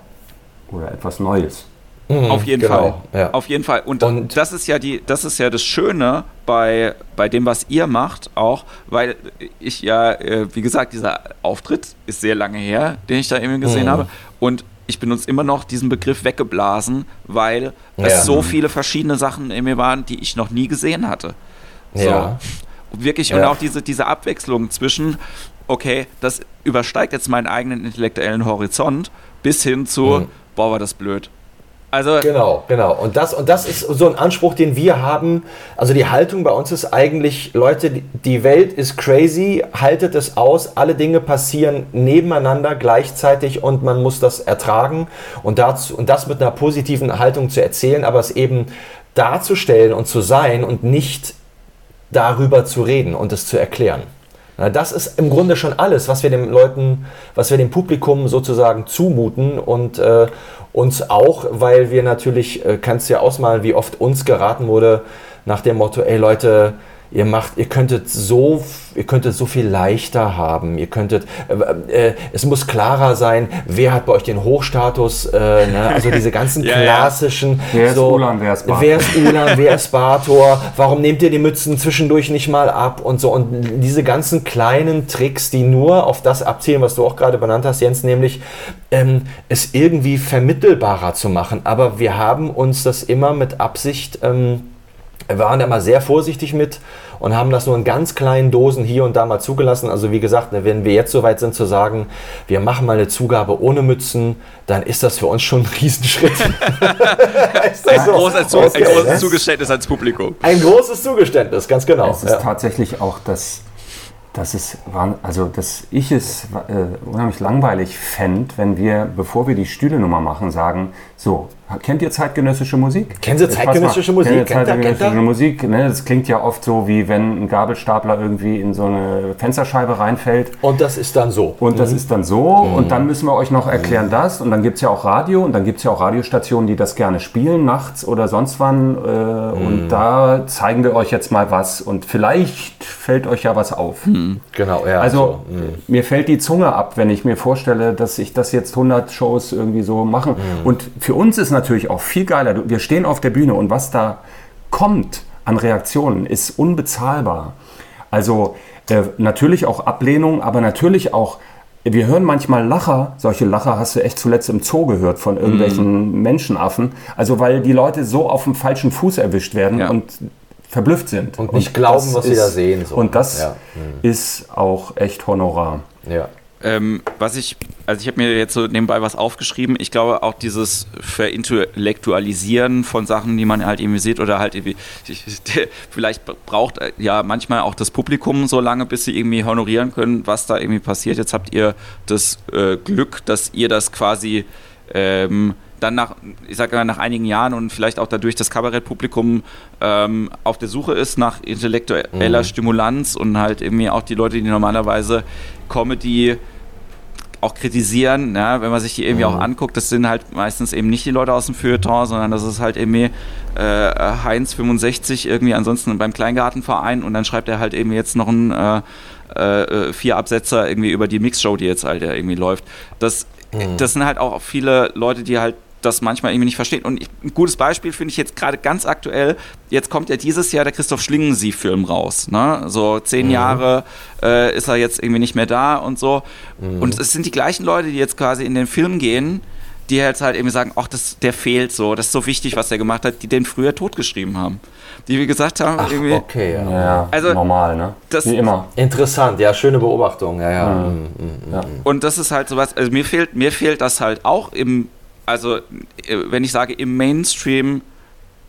oder etwas Neues. Mhm, Auf jeden genau, Fall. Ja. Auf jeden Fall. Und, und, das ist ja die, das ist ja das Schöne bei, bei dem, was ihr macht, auch, weil ich ja, äh, wie gesagt, dieser Auftritt ist sehr lange her, den ich da eben gesehen mhm. habe. Und ich benutze immer noch diesen Begriff weggeblasen, weil ja. es so viele verschiedene Sachen in mir waren, die ich noch nie gesehen hatte. So. Ja. Wirklich, ja. und auch diese, diese Abwechslung zwischen, okay, das übersteigt jetzt meinen eigenen intellektuellen Horizont, bis hin zu, mhm. boah, war das blöd. Also genau, genau. Und das, und das ist so ein Anspruch, den wir haben. Also die Haltung bei uns ist eigentlich, Leute, die Welt ist crazy, haltet es aus, alle Dinge passieren nebeneinander gleichzeitig und man muss das ertragen und, dazu, und das mit einer positiven Haltung zu erzählen, aber es eben darzustellen und zu sein und nicht darüber zu reden und es zu erklären. Das ist im Grunde schon alles, was wir den Leuten, was wir dem Publikum sozusagen zumuten und äh, uns auch, weil wir natürlich, äh, kannst du ja ausmalen, wie oft uns geraten wurde nach dem Motto, ey Leute, ihr macht, ihr könntet so, ihr könntet so viel leichter haben. Ihr könntet, äh, äh, es muss klarer sein, wer hat bei euch den Hochstatus, äh, ne? also diese ganzen ja, klassischen. Ja. Wer ist so, Ulan, wer ist Bator? Wer ist Ulan, wer ist Bator? Warum nehmt ihr die Mützen zwischendurch nicht mal ab und so und diese ganzen kleinen Tricks, die nur auf das abzielen, was du auch gerade benannt hast, Jens, nämlich ähm, es irgendwie vermittelbarer zu machen. Aber wir haben uns das immer mit Absicht ähm, waren da mal sehr vorsichtig mit und haben das nur in ganz kleinen Dosen hier und da mal zugelassen. Also wie gesagt, ne, wenn wir jetzt soweit sind zu sagen, wir machen mal eine Zugabe ohne Mützen, dann ist das für uns schon ein Riesenschritt. ein, so? großes, Zu okay, ein großes? Zugeständnis als Publikum. Ein großes Zugeständnis, ganz genau. Es ist ja. tatsächlich auch das, dass es also dass ich es äh, unheimlich langweilig fände, wenn wir, bevor wir die Stühle-Nummer machen, sagen, so, Kennt ihr zeitgenössische Musik? Kennen Sie zeitgenössische Musik? Kennt ihr zeitgenössische kennt Musik? Ne? Das klingt ja oft so, wie wenn ein Gabelstapler irgendwie in so eine Fensterscheibe reinfällt. Und das ist dann so. Und mhm. das ist dann so. Mhm. Und dann müssen wir euch noch erklären mhm. das. Und dann gibt es ja auch Radio. Und dann gibt es ja auch Radiostationen, die das gerne spielen, nachts oder sonst wann. Äh, und mhm. da zeigen wir euch jetzt mal was. Und vielleicht fällt euch ja was auf. Mhm. Genau, ja. Also, so. Mhm. mir fällt die Zunge ab, wenn ich mir vorstelle, dass ich das jetzt 100 Shows irgendwie so mache. Und für uns ist natürlich auch viel geiler. Wir stehen auf der Bühne und was da kommt an Reaktionen ist unbezahlbar. Also äh, natürlich auch Ablehnung, aber natürlich auch wir hören manchmal Lacher, solche Lacher hast du echt zuletzt im Zoo gehört von irgendwelchen mm. Menschenaffen. Also weil die Leute so auf dem falschen Fuß erwischt werden ja. und verblüfft sind. Und nicht und glauben, was ist, sie da sehen. So. Und das ja. ist auch echt Honorar. Ja. Ähm, was ich, also ich habe mir jetzt so nebenbei was aufgeschrieben. Ich glaube auch dieses Verintellektualisieren von Sachen, die man halt irgendwie sieht oder halt irgendwie, vielleicht braucht äh, ja manchmal auch das Publikum so lange, bis sie irgendwie honorieren können, was da irgendwie passiert. Jetzt habt ihr das äh, Glück, dass ihr das quasi ähm, dann nach, ich sage mal, nach einigen Jahren und vielleicht auch dadurch das Kabarettpublikum ähm, auf der Suche ist nach intellektueller mhm. Stimulanz und halt irgendwie auch die Leute, die normalerweise Comedy auch kritisieren, ja, wenn man sich die irgendwie mhm. auch anguckt, das sind halt meistens eben nicht die Leute aus dem Feuilleton, sondern das ist halt irgendwie äh, Heinz 65 irgendwie ansonsten beim Kleingartenverein und dann schreibt er halt eben jetzt noch ein äh, äh, vier Absetzer irgendwie über die Mixshow, die jetzt halt irgendwie läuft. Das, mhm. das sind halt auch viele Leute, die halt das manchmal irgendwie nicht verstehen. Und ich, ein gutes Beispiel finde ich jetzt gerade ganz aktuell. Jetzt kommt ja dieses Jahr der Christoph Schlingensief-Film raus. Ne? So zehn mhm. Jahre äh, ist er jetzt irgendwie nicht mehr da und so. Mhm. Und es sind die gleichen Leute, die jetzt quasi in den Film gehen, die jetzt halt irgendwie sagen, ach, das, der fehlt so, das ist so wichtig, was er gemacht hat, die den früher totgeschrieben haben. Die wie gesagt haben, ach, irgendwie. Okay, ja. ja. also normal, ne? Das, wie immer. Interessant, ja, schöne Beobachtung, ja, ja. Mhm. Mhm. ja. Und das ist halt sowas, also mir fehlt, mir fehlt das halt auch im also äh, wenn ich sage im Mainstream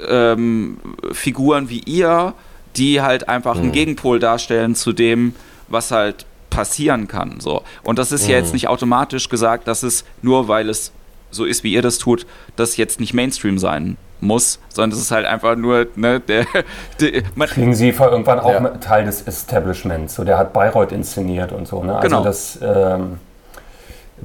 ähm, Figuren wie ihr, die halt einfach mhm. einen Gegenpol darstellen zu dem, was halt passieren kann. So. Und das ist mhm. ja jetzt nicht automatisch gesagt, dass es nur weil es so ist, wie ihr das tut, das jetzt nicht Mainstream sein muss, sondern es ist halt einfach nur, ne, der. der man Sie irgendwann auch ja. Teil des Establishments. So, der hat Bayreuth inszeniert und so. Ne? Also genau. das. Ähm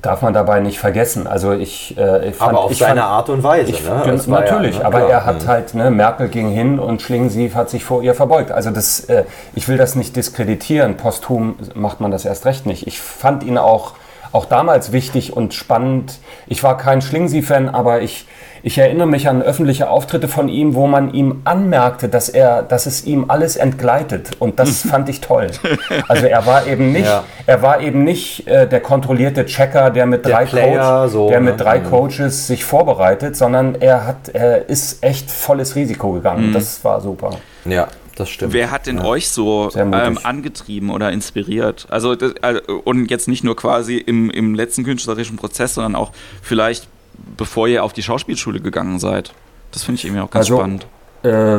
darf man dabei nicht vergessen. Also ich, äh, ich fand, aber auf ich seine fand, Art und Weise. Ich, ne? natürlich, ja, ne? aber klar. er hat mhm. halt ne, Merkel ging hin und Schlingensief hat sich vor ihr verbeugt. Also das, äh, ich will das nicht diskreditieren. Posthum macht man das erst recht nicht. Ich fand ihn auch auch damals wichtig und spannend. Ich war kein Schlingensief-Fan, aber ich ich erinnere mich an öffentliche Auftritte von ihm, wo man ihm anmerkte, dass er, dass es ihm alles entgleitet. Und das fand ich toll. Also er war eben nicht, ja. er war eben nicht äh, der kontrollierte Checker, der mit der drei, Player, Coach, so, der mit ne? drei mhm. Coaches sich vorbereitet, sondern er hat, er ist echt volles Risiko gegangen. Mhm. Das war super. Ja, das stimmt. Wer hat denn ja. euch so ähm, angetrieben oder inspiriert? Also, das, also, und jetzt nicht nur quasi im, im letzten künstlerischen Prozess, sondern auch vielleicht bevor ihr auf die Schauspielschule gegangen seid? Das finde ich irgendwie auch ganz also, spannend. Äh,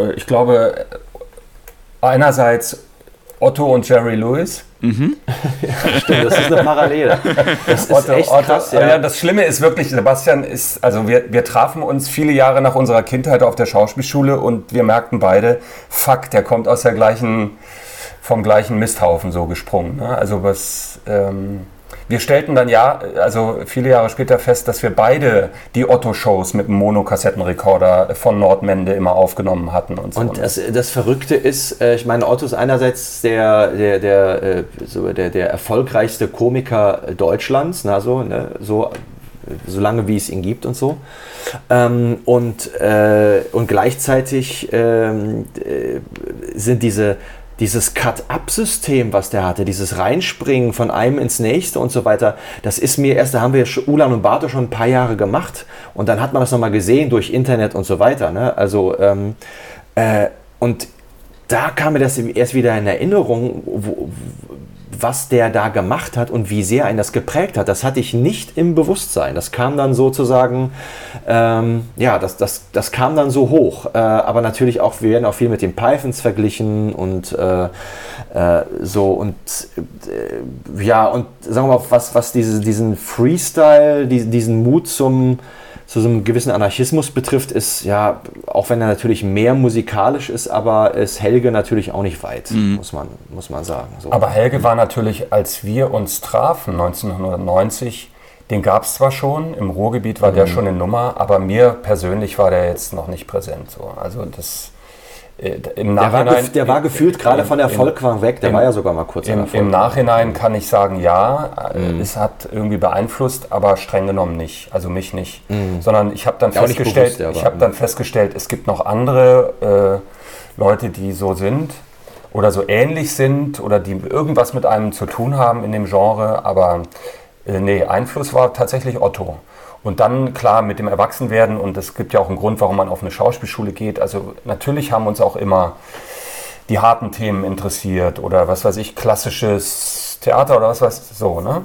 äh, ich glaube, einerseits Otto und Jerry Lewis. Mhm. ja, stimmt, das ist eine Parallele. Das ist Otto, echt Otto, krass, ja. ja. Das Schlimme ist wirklich, Sebastian ist, also wir, wir trafen uns viele Jahre nach unserer Kindheit auf der Schauspielschule und wir merkten beide, fuck, der kommt aus der gleichen, vom gleichen Misthaufen so gesprungen. Ne? Also was, ähm, wir stellten dann ja, also viele Jahre später fest, dass wir beide die Otto-Shows mit einem Monokassettenrekorder von Nordmende immer aufgenommen hatten. Und, so. und das, das Verrückte ist, äh, ich meine, Otto ist einerseits der, der, der, äh, so der, der erfolgreichste Komiker Deutschlands, na, so, ne, so so lange wie es ihn gibt und so. Ähm, und, äh, und gleichzeitig ähm, äh, sind diese, dieses Cut-Up-System, was der hatte, dieses Reinspringen von einem ins nächste und so weiter, das ist mir erst, da haben wir Ulan und Barto schon ein paar Jahre gemacht und dann hat man das nochmal gesehen durch Internet und so weiter. Ne? Also, ähm, äh, und da kam mir das erst wieder in Erinnerung, wo, was der da gemacht hat und wie sehr einen das geprägt hat, das hatte ich nicht im Bewusstsein. Das kam dann sozusagen, ähm, ja, das, das, das kam dann so hoch. Äh, aber natürlich auch, wir werden auch viel mit den Pythons verglichen und äh, äh, so und äh, ja, und sagen wir mal, was, was diese, diesen Freestyle, diesen, diesen Mut zum zu so einem gewissen Anarchismus betrifft, ist ja, auch wenn er natürlich mehr musikalisch ist, aber ist Helge natürlich auch nicht weit, mhm. muss, man, muss man sagen. So. Aber Helge war natürlich, als wir uns trafen, 1990, den gab es zwar schon, im Ruhrgebiet war mhm. der schon eine Nummer, aber mir persönlich war der jetzt noch nicht präsent. So. Also das im Nachhinein, der war, der war gefühlt gerade von der Volkwang weg, der im, war ja sogar mal kurz im, Im Nachhinein kann ich sagen, ja, mhm. es hat irgendwie beeinflusst, aber streng genommen nicht, also mich nicht. Mhm. Sondern ich habe dann, ja, festgestellt, bewusst, ich hab dann festgestellt, es gibt noch andere äh, Leute, die so sind oder so ähnlich sind oder die irgendwas mit einem zu tun haben in dem Genre, aber äh, nee, Einfluss war tatsächlich Otto. Und dann, klar, mit dem Erwachsenwerden, und es gibt ja auch einen Grund, warum man auf eine Schauspielschule geht. Also natürlich haben uns auch immer die harten Themen interessiert oder was weiß ich, klassisches Theater oder was weiß ich, so, ne?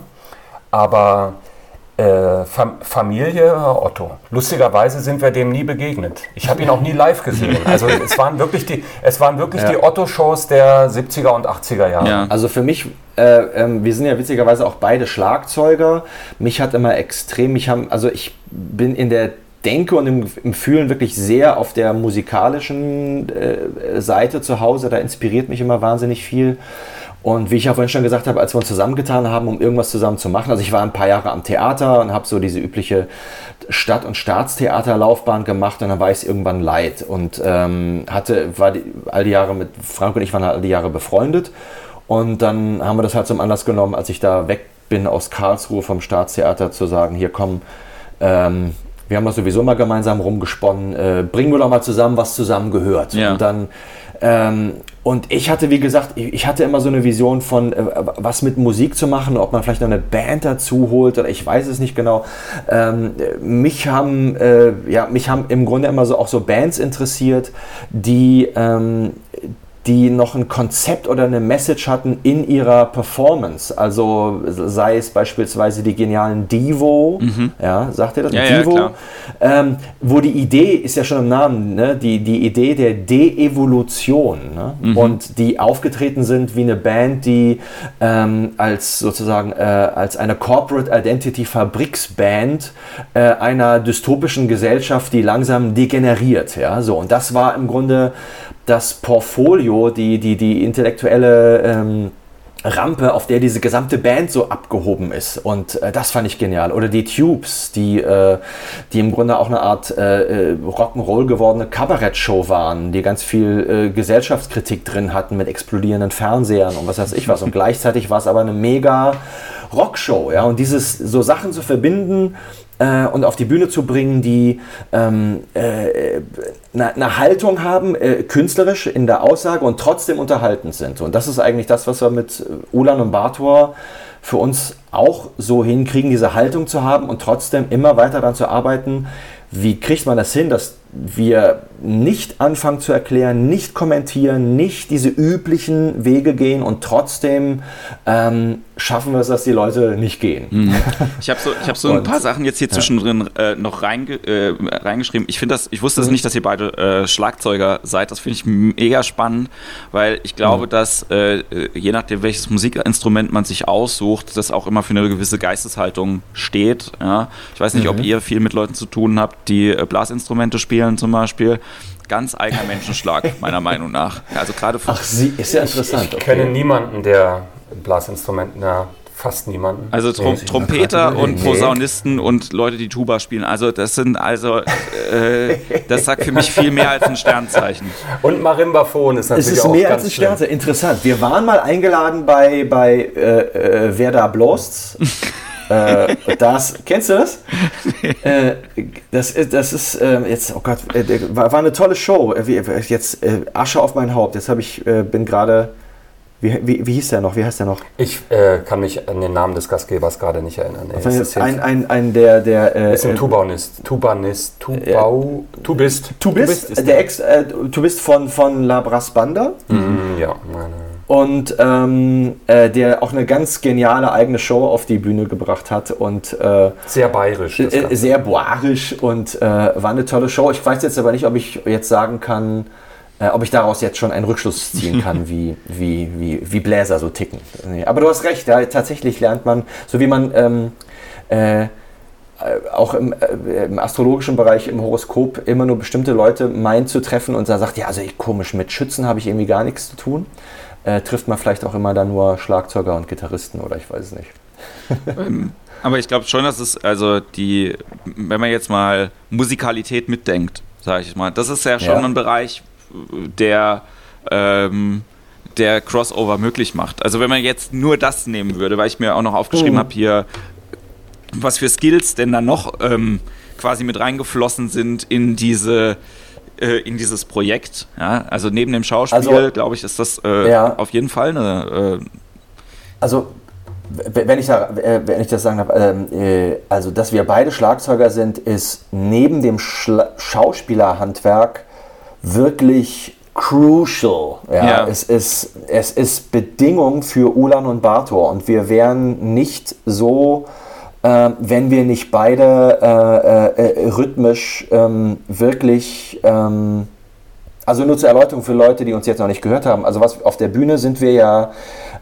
Aber äh, Fam Familie Otto. Lustigerweise sind wir dem nie begegnet. Ich habe ihn auch nie live gesehen. Also es waren wirklich die, es waren wirklich ja. die Otto-Shows der 70er und 80er Jahre. Ja. Also für mich, äh, äh, wir sind ja witzigerweise auch beide Schlagzeuger. Mich hat immer extrem, mich haben, also ich bin in der Denke und im, im Fühlen wirklich sehr auf der musikalischen äh, Seite zu Hause. Da inspiriert mich immer wahnsinnig viel. Und wie ich ja vorhin schon gesagt habe, als wir uns zusammengetan haben, um irgendwas zusammen zu machen, also ich war ein paar Jahre am Theater und habe so diese übliche Stadt- und Staatstheaterlaufbahn gemacht und dann war ich es irgendwann leid und ähm, hatte, war die, all die Jahre mit Frank und ich waren all die Jahre befreundet und dann haben wir das halt zum Anlass genommen, als ich da weg bin aus Karlsruhe vom Staatstheater zu sagen, hier komm, ähm, wir haben das sowieso mal gemeinsam rumgesponnen, äh, bringen wir doch mal zusammen, was zusammen gehört. Ja. Und dann ähm, und ich hatte, wie gesagt, ich hatte immer so eine Vision von, äh, was mit Musik zu machen, ob man vielleicht noch eine Band dazu holt oder ich weiß es nicht genau. Ähm, mich haben, äh, ja, mich haben im Grunde immer so auch so Bands interessiert, die, ähm, die noch ein Konzept oder eine Message hatten in ihrer Performance. Also sei es beispielsweise die genialen Divo, mhm. ja, sagt ihr das? Ja, Divo, ja, ähm, wo die Idee ist ja schon im Namen, ne? die, die Idee der De-Evolution ne? mhm. und die aufgetreten sind wie eine Band, die ähm, als sozusagen äh, als eine Corporate Identity Fabriksband äh, einer dystopischen Gesellschaft, die langsam degeneriert. Ja? So, und das war im Grunde das Portfolio, die, die, die intellektuelle ähm, Rampe, auf der diese gesamte Band so abgehoben ist. Und äh, das fand ich genial. Oder die Tubes, die, äh, die im Grunde auch eine Art äh, äh Rock'n'Roll gewordene Kabarettshow waren, die ganz viel äh, Gesellschaftskritik drin hatten mit explodierenden Fernsehern und was weiß ich was. Und gleichzeitig war es aber eine mega Rockshow. Ja? Und dieses so Sachen zu verbinden, äh, und auf die Bühne zu bringen, die ähm, äh, eine Haltung haben, äh, künstlerisch in der Aussage und trotzdem unterhaltend sind. Und das ist eigentlich das, was wir mit Ulan und Bartor für uns auch so hinkriegen, diese Haltung zu haben und trotzdem immer weiter daran zu arbeiten, wie kriegt man das hin, dass wir nicht anfangen zu erklären, nicht kommentieren, nicht diese üblichen Wege gehen und trotzdem ähm, schaffen wir es, dass die Leute nicht gehen. Mhm. Ich habe so, ich hab so ein paar Sachen jetzt hier zwischendrin äh, noch reinge äh, reingeschrieben. Ich das, ich wusste es mhm. nicht, dass ihr beide äh, Schlagzeuger seid. Das finde ich mega spannend, weil ich glaube, mhm. dass äh, je nachdem, welches Musikinstrument man sich aussucht, das auch immer für eine gewisse Geisteshaltung steht. Ja? Ich weiß nicht, ob mhm. ihr viel mit Leuten zu tun habt, die äh, Blasinstrumente spielen zum Beispiel ganz eigener Menschenschlag, meiner Meinung nach. Also gerade Ach, sie ist ja interessant. Ich, ich kenne niemanden, der Blasinstrumenten, ja, fast niemanden. Also Trom Trompeter und Posaunisten und Leute, die Tuba spielen. Also das sind also, äh, das sagt für mich viel mehr als ein Sternzeichen. Und Marimbaphon ist natürlich es ist auch mehr als ein Sternzeichen. Interessant. Wir waren mal eingeladen bei, bei äh, äh, Wer da blost. äh, das, kennst du das? äh, das, das ist äh, jetzt, oh Gott, äh, war, war, eine tolle Show. Äh, jetzt äh, Asche auf mein Haupt. Jetzt habe ich, bin gerade wie, wie, wie, hieß der noch? Wie heißt der noch? Ich äh, kann mich an den Namen des Gastgebers gerade nicht erinnern. Nee, ist ein, ein, ein der. der äh, ist ein Tubanist. Tubanist. Tubau. Äh, Tubist. Tubist. Tubist der Ex, äh, Tubist von, von La Brass Banda. Mhm, ja, meine. Und ähm, äh, der auch eine ganz geniale eigene Show auf die Bühne gebracht hat. Und, äh, sehr bayerisch. Äh, sehr boirisch und war eine tolle Show. Ich weiß jetzt aber nicht, ob ich jetzt sagen kann, äh, ob ich daraus jetzt schon einen Rückschluss ziehen kann, wie, wie, wie, wie Bläser so ticken. Aber du hast recht, ja, tatsächlich lernt man, so wie man ähm, äh, auch im, äh, im, astrologischen Bereich, im Horoskop, immer nur bestimmte Leute meint zu treffen und dann sagt, ja, also ich, komisch, mit Schützen habe ich irgendwie gar nichts zu tun. Äh, trifft man vielleicht auch immer dann nur Schlagzeuger und Gitarristen oder ich weiß es nicht. Ähm, aber ich glaube schon, dass es, also die, wenn man jetzt mal Musikalität mitdenkt, sage ich mal, das ist ja schon ja. ein Bereich, der, ähm, der Crossover möglich macht. Also wenn man jetzt nur das nehmen würde, weil ich mir auch noch aufgeschrieben oh. habe hier, was für Skills denn da noch ähm, quasi mit reingeflossen sind in diese äh, in dieses Projekt. Ja? Also neben dem Schauspiel, also, glaube ich, ist das äh, ja. auf jeden Fall eine. Äh also wenn ich, da, äh, wenn ich das sagen darf, ähm, äh, also dass wir beide Schlagzeuger sind, ist neben dem Schla Schauspielerhandwerk wirklich crucial. Ja, ja. Es, ist, es ist Bedingung für Ulan und Bator und wir wären nicht so, äh, wenn wir nicht beide äh, äh, rhythmisch ähm, wirklich, ähm, also nur zur Erläuterung für Leute, die uns jetzt noch nicht gehört haben, also was auf der Bühne sind wir ja,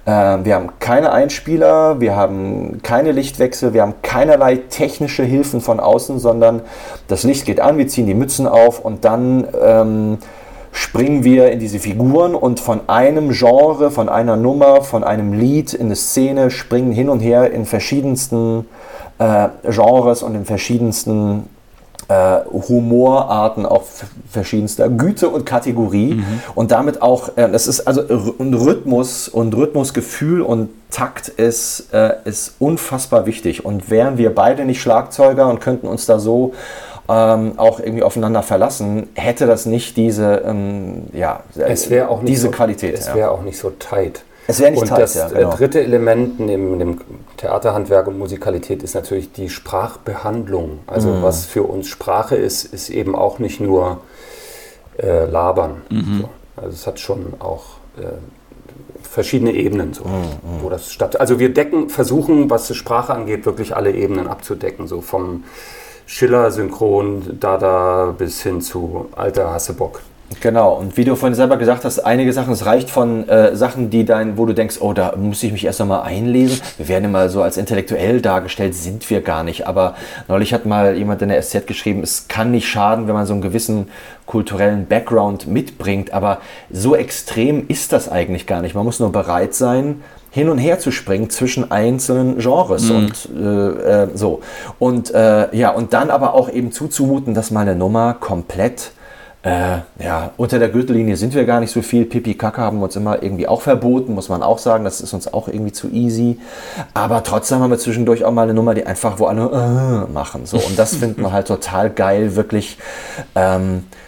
äh, wir haben keine Einspieler, wir haben keine Lichtwechsel, wir haben keinerlei technische Hilfen von außen, sondern das Licht geht an, wir ziehen die Mützen auf und dann ähm, springen wir in diese Figuren und von einem Genre, von einer Nummer, von einem Lied in eine Szene springen hin und her in verschiedensten äh, Genres und in verschiedensten äh, Humorarten auch verschiedenster Güte und Kategorie mhm. und damit auch, äh, das ist also ein Rhythmus und Rhythmusgefühl und Takt ist, äh, ist unfassbar wichtig und wären wir beide nicht Schlagzeuger und könnten uns da so ähm, auch irgendwie aufeinander verlassen, hätte das nicht diese, ähm, ja, es auch diese so, Qualität. Es wäre ja. auch nicht so tight. Es wäre nicht und tight, das ja, genau. dritte Element neben dem Theaterhandwerk und Musikalität ist natürlich die Sprachbehandlung. Also mhm. was für uns Sprache ist, ist eben auch nicht nur äh, Labern. Mhm. So. Also es hat schon auch äh, verschiedene Ebenen, so, mhm. wo das statt. Also wir decken, versuchen, was die Sprache angeht, wirklich alle Ebenen abzudecken, so vom Schiller-Synchron, Dada bis hin zu alter Hassebock. Genau, und wie du vorhin selber gesagt hast, einige Sachen, es reicht von äh, Sachen, die dein, wo du denkst, oh, da muss ich mich erst einmal einlesen. Wir werden immer so als intellektuell dargestellt, sind wir gar nicht. Aber neulich hat mal jemand in der SZ geschrieben, es kann nicht schaden, wenn man so einen gewissen kulturellen Background mitbringt. Aber so extrem ist das eigentlich gar nicht. Man muss nur bereit sein, hin und her zu springen zwischen einzelnen Genres mhm. und äh, äh, so. Und äh, ja, und dann aber auch eben zuzumuten, dass mal eine Nummer komplett äh, ja, unter der Gürtellinie sind wir gar nicht so viel. Pipi Kacke haben wir uns immer irgendwie auch verboten, muss man auch sagen. Das ist uns auch irgendwie zu easy. Aber trotzdem haben wir zwischendurch auch mal eine Nummer, die einfach wo alle äh, machen. So. Und das finden wir halt total geil, wirklich. Ähm, äh,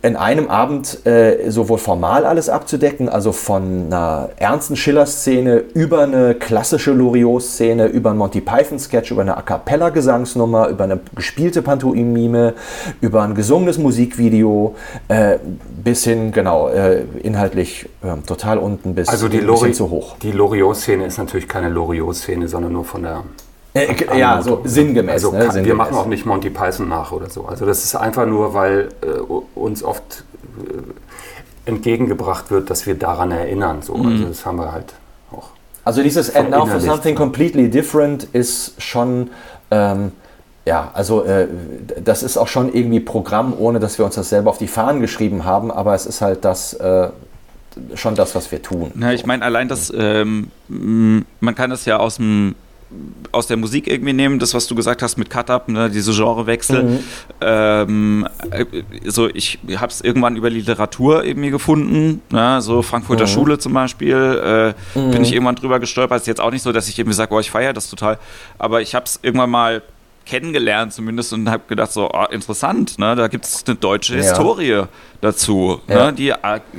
in einem Abend äh, sowohl formal alles abzudecken, also von einer ernsten Schiller-Szene über eine klassische Loriot-Szene, über einen Monty Python-Sketch, über eine A Cappella-Gesangsnummer, über eine gespielte Pantomime, über ein gesungenes Musikvideo, äh, bis hin, genau, äh, inhaltlich äh, total unten bis, also die hin zu hoch. Die Loriot-Szene ist natürlich keine Loriot-Szene, sondern nur von der äh, ja, so sinngemäß. Also ne? sinngemäß. wir machen auch nicht Monty Python nach oder so. Also das ist einfach nur, weil äh, uns oft äh, entgegengebracht wird, dass wir daran erinnern. So. Mhm. Also das haben wir halt auch. Also dieses And now for something completely different ist schon ähm, ja, also äh, das ist auch schon irgendwie Programm, ohne dass wir uns das selber auf die Fahnen geschrieben haben, aber es ist halt das äh, schon das, was wir tun. Na, ich meine, allein das, ähm, man kann das ja aus dem aus der Musik irgendwie nehmen, das, was du gesagt hast mit Cut-Up, ne, diese Genrewechsel. Mhm. Ähm, äh, so, ich habe es irgendwann über Literatur irgendwie gefunden, ne, so Frankfurter mhm. Schule zum Beispiel, äh, mhm. bin ich irgendwann drüber gestolpert. Ist jetzt auch nicht so, dass ich irgendwie sage, oh, ich feiere das total, aber ich habe es irgendwann mal kennengelernt zumindest und habe gedacht, so oh, interessant, ne, da gibt es eine deutsche ja. Historie dazu, ja. ne, die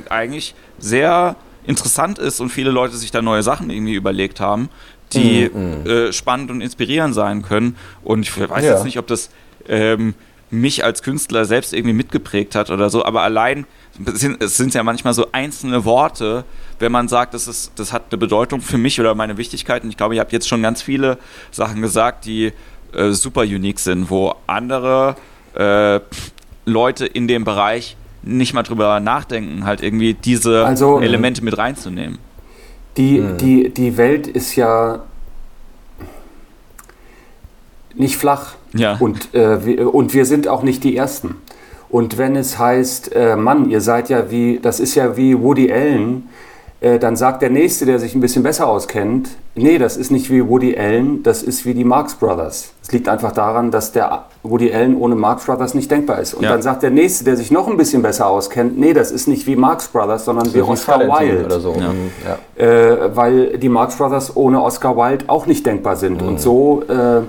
eigentlich sehr interessant ist und viele Leute sich da neue Sachen irgendwie überlegt haben die mhm. äh, spannend und inspirierend sein können. Und ich weiß ja. jetzt nicht, ob das ähm, mich als Künstler selbst irgendwie mitgeprägt hat oder so, aber allein es sind ja manchmal so einzelne Worte, wenn man sagt, das, ist, das hat eine Bedeutung für mich oder meine Wichtigkeit. Und ich glaube, ihr habt jetzt schon ganz viele Sachen gesagt, die äh, super unique sind, wo andere äh, Leute in dem Bereich nicht mal drüber nachdenken, halt irgendwie diese also, Elemente mit reinzunehmen. Die, mhm. die, die Welt ist ja nicht flach. Ja. Und, äh, wir, und wir sind auch nicht die Ersten. Und wenn es heißt, äh, Mann, ihr seid ja wie, das ist ja wie Woody Allen, äh, dann sagt der Nächste, der sich ein bisschen besser auskennt, nee, das ist nicht wie Woody Allen, das ist wie die Marx Brothers. Es liegt einfach daran, dass der Woody Allen ohne Marx Brothers nicht denkbar ist. Und ja. dann sagt der Nächste, der sich noch ein bisschen besser auskennt, nee, das ist nicht wie Marx Brothers, sondern wie Oscar Wilde. Oder so. Ja. Äh, weil die Marx Brothers ohne Oscar Wilde auch nicht denkbar sind. Mhm. Und so äh, äh,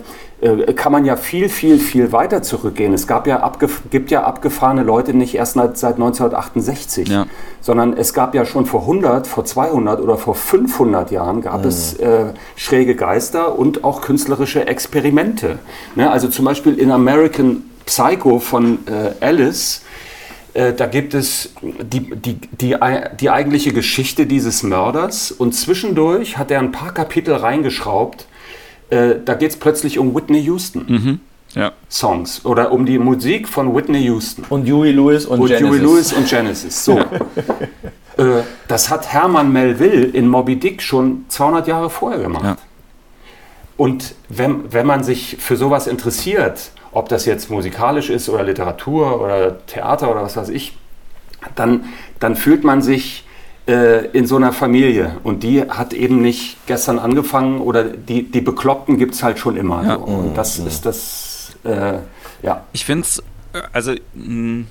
kann man ja viel, viel, viel weiter zurückgehen. Es gab ja gibt ja abgefahrene Leute nicht erst seit 1968, ja. sondern es gab ja schon vor 100, vor 200 oder vor 500 Jahren gab mhm. es äh, schräge Geister und auch künstlerische Experimente. Ne? Also zum Beispiel in American Psycho von äh, Alice äh, da gibt es die, die, die, die eigentliche Geschichte dieses Mörders und zwischendurch hat er ein paar Kapitel reingeschraubt. Äh, da geht es plötzlich um Whitney Houston. Mhm. Ja. Songs oder um die Musik von Whitney Houston. Und Huey Lewis und, und Genesis. Huey Lewis und Genesis. So. äh, das hat Hermann Melville in Moby Dick schon 200 Jahre vorher gemacht. Ja. Und wenn, wenn man sich für sowas interessiert, ob das jetzt musikalisch ist oder Literatur oder Theater oder was weiß ich, dann, dann fühlt man sich in so einer Familie. Und die hat eben nicht gestern angefangen oder die, die Bekloppten gibt es halt schon immer. Ja. So. Und das mhm. ist das, äh, ja. Ich finde es, also mh,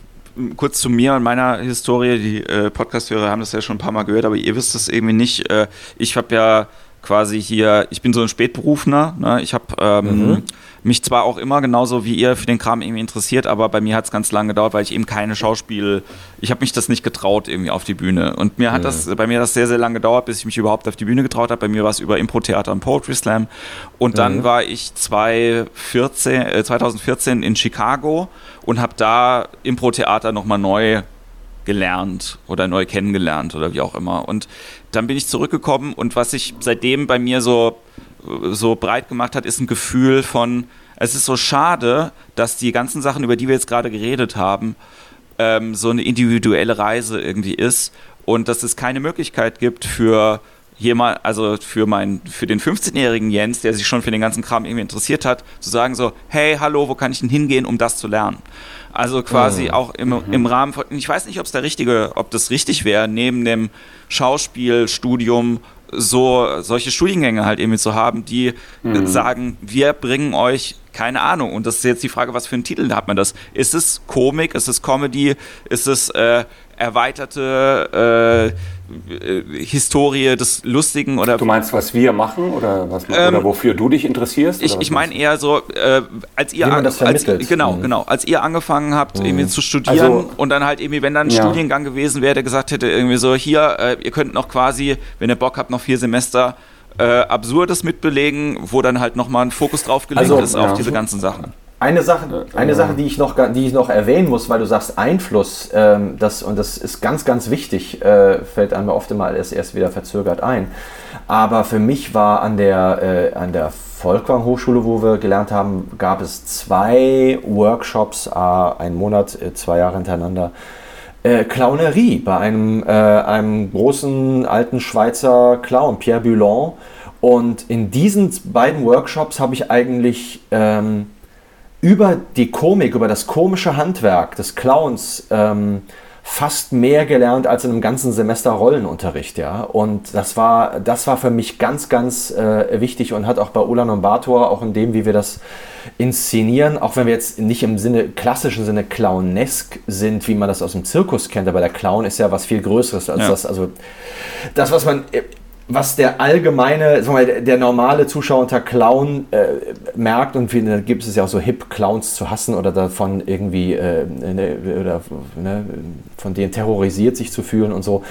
kurz zu mir und meiner Historie. Die äh, Podcast-Hörer haben das ja schon ein paar Mal gehört, aber ihr wisst es irgendwie nicht. Äh, ich habe ja quasi hier, ich bin so ein Spätberufener. Ne? Ich habe ähm, mhm. mich zwar auch immer genauso wie ihr für den Kram irgendwie interessiert, aber bei mir hat es ganz lange gedauert, weil ich eben keine Schauspiel, ich habe mich das nicht getraut irgendwie auf die Bühne. Und mir hat mhm. das, bei mir hat das sehr, sehr lange gedauert, bis ich mich überhaupt auf die Bühne getraut habe. Bei mir war es über Impro-Theater und Poetry Slam. Und dann mhm. war ich 2014, äh, 2014 in Chicago und habe da Impro-Theater nochmal neu gelernt oder neu kennengelernt oder wie auch immer. Und dann bin ich zurückgekommen und was sich seitdem bei mir so, so breit gemacht hat, ist ein Gefühl von, es ist so schade, dass die ganzen Sachen, über die wir jetzt gerade geredet haben, ähm, so eine individuelle Reise irgendwie ist und dass es keine Möglichkeit gibt für jemand, also für mein, für den 15-jährigen Jens, der sich schon für den ganzen Kram irgendwie interessiert hat, zu sagen so, hey, hallo, wo kann ich denn hingehen, um das zu lernen? Also quasi mhm. auch im, im mhm. Rahmen von, ich weiß nicht, ob es der richtige, ob das richtig wäre, neben dem Schauspielstudium so solche Studiengänge halt irgendwie zu haben, die mhm. sagen, wir bringen euch keine Ahnung. Und das ist jetzt die Frage, was für einen Titel hat man das? Ist es Komik? Ist es Comedy? Ist es äh, erweiterte äh, Historie des Lustigen oder. Du meinst, was wir machen oder, was, ähm, oder wofür du dich interessierst? Ich, ich meine eher so, äh, als ihr an, als, genau, mhm. genau, als ihr angefangen habt, mhm. irgendwie zu studieren also, und dann halt irgendwie, wenn dann ein ja. Studiengang gewesen wäre, der gesagt hätte, irgendwie so, hier, äh, ihr könnt noch quasi, wenn ihr Bock habt, noch vier Semester äh, Absurdes mitbelegen, wo dann halt nochmal ein Fokus drauf gelegt also, ist auf ja. diese ganzen Sachen. Eine Sache, eine Sache, die ich noch, die ich noch erwähnen muss, weil du sagst Einfluss, ähm, das, und das ist ganz, ganz wichtig, äh, fällt einem oft immer erst, erst wieder verzögert ein. Aber für mich war an der, äh, an der Volkwang Hochschule, wo wir gelernt haben, gab es zwei Workshops, äh, einen Monat, äh, zwei Jahre hintereinander. Äh, Clownerie bei einem, äh, einem großen alten Schweizer Clown, Pierre Bulon. Und in diesen beiden Workshops habe ich eigentlich ähm, über die Komik, über das komische Handwerk des Clowns ähm, fast mehr gelernt als in einem ganzen Semester Rollenunterricht, ja. Und das war, das war für mich ganz, ganz äh, wichtig und hat auch bei Ulan und Bator, auch in dem, wie wir das inszenieren, auch wenn wir jetzt nicht im Sinne, klassischen Sinne clownesk sind, wie man das aus dem Zirkus kennt, aber der Clown ist ja was viel Größeres als ja. das, also das, was man was der allgemeine, sagen wir, der normale Zuschauer unter Clown äh, merkt und da gibt es ja auch so hip Clowns zu hassen oder davon irgendwie äh, ne, oder ne, von denen terrorisiert sich zu fühlen und so.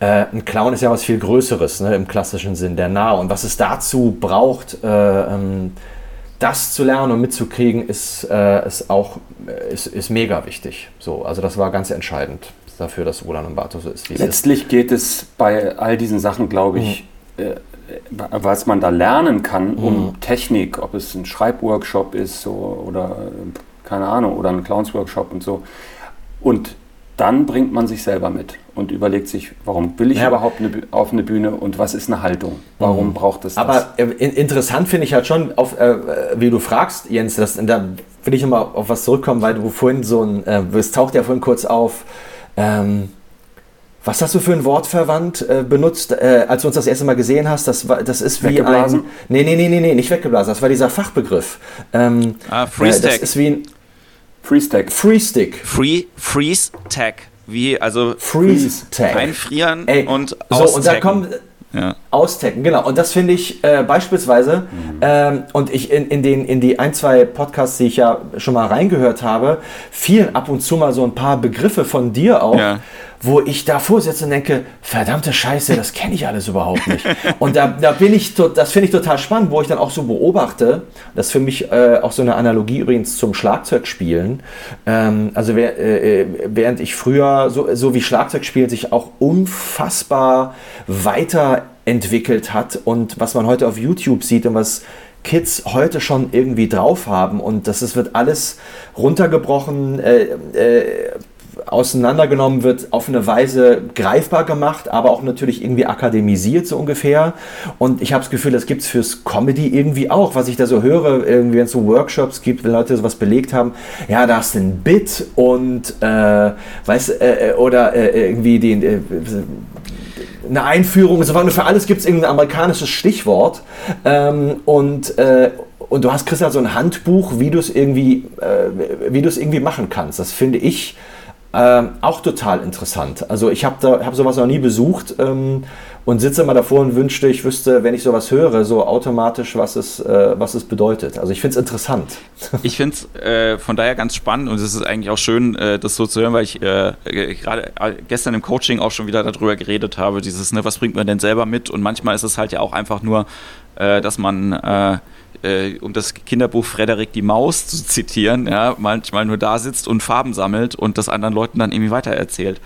Äh, ein Clown ist ja was viel Größeres ne, im klassischen Sinn, der nah und was es dazu braucht, äh, ähm, das zu lernen und mitzukriegen, ist, äh, ist auch ist, ist mega wichtig. So, also das war ganz entscheidend dafür, dass Roland und Bartos so ist, wie Letztlich ist. geht es bei all diesen Sachen, glaube ich, mhm. äh, was man da lernen kann, um mhm. Technik, ob es ein Schreibworkshop ist so, oder keine Ahnung, oder ein Clowns-Workshop und so. Und dann bringt man sich selber mit und überlegt sich, warum will ich ja, überhaupt eine, auf eine Bühne und was ist eine Haltung? Warum mhm. braucht es das? Aber äh, interessant finde ich halt schon, auf, äh, wie du fragst, Jens, das, da will ich nochmal auf was zurückkommen, weil du vorhin so ein, äh, es taucht ja vorhin kurz auf, ähm, was hast du für ein Wort verwandt, äh, benutzt, äh, als du uns das erste Mal gesehen hast? Das, war, das ist wie ein. Nee, nee, nee, nee, nee, nicht weggeblasen. Das war dieser Fachbegriff. Ähm, ah, Freestack. Äh, das ist wie ein. Freestack. Freestick. Free, Freeze Tag. Wie, also. Freeze Tag. Einfrieren Ey, und So, und da kommen ja. Austecken, genau. Und das finde ich äh, beispielsweise, mhm. ähm, und ich in, in, den, in die ein, zwei Podcasts, die ich ja schon mal reingehört habe, fielen ab und zu mal so ein paar Begriffe von dir auch, ja. Wo ich davor sitze und denke, verdammte Scheiße, das kenne ich alles überhaupt nicht. Und da, da bin ich, das finde ich total spannend, wo ich dann auch so beobachte, das ist für mich äh, auch so eine Analogie übrigens zum Schlagzeugspielen. Ähm, also wer, äh, während ich früher, so, so wie Schlagzeugspielen sich auch unfassbar weiterentwickelt hat und was man heute auf YouTube sieht und was Kids heute schon irgendwie drauf haben und das ist, wird alles runtergebrochen, äh, äh, auseinandergenommen wird, auf eine Weise greifbar gemacht, aber auch natürlich irgendwie akademisiert, so ungefähr. Und ich habe das Gefühl, das gibt es fürs Comedy irgendwie auch, was ich da so höre, irgendwie wenn es so Workshops gibt, wenn Leute sowas belegt haben, ja, da hast du ein Bit und äh, weißt äh, äh oder äh, irgendwie den äh, eine Einführung, so für alles gibt es irgendein amerikanisches Stichwort ähm, und äh, und du hast kriegst halt so ein Handbuch, wie du es irgendwie, äh, wie du es irgendwie machen kannst. Das finde ich ähm, auch total interessant. Also ich habe hab sowas noch nie besucht ähm, und sitze immer davor und wünschte, ich wüsste, wenn ich sowas höre, so automatisch, was es, äh, was es bedeutet. Also ich finde es interessant. Ich finde es äh, von daher ganz spannend und es ist eigentlich auch schön, äh, das so zu hören, weil ich äh, gerade äh, gestern im Coaching auch schon wieder darüber geredet habe, dieses, ne, was bringt man denn selber mit? Und manchmal ist es halt ja auch einfach nur, äh, dass man äh, um das Kinderbuch Frederik die Maus zu zitieren, ja, manchmal nur da sitzt und Farben sammelt und das anderen Leuten dann irgendwie weitererzählt.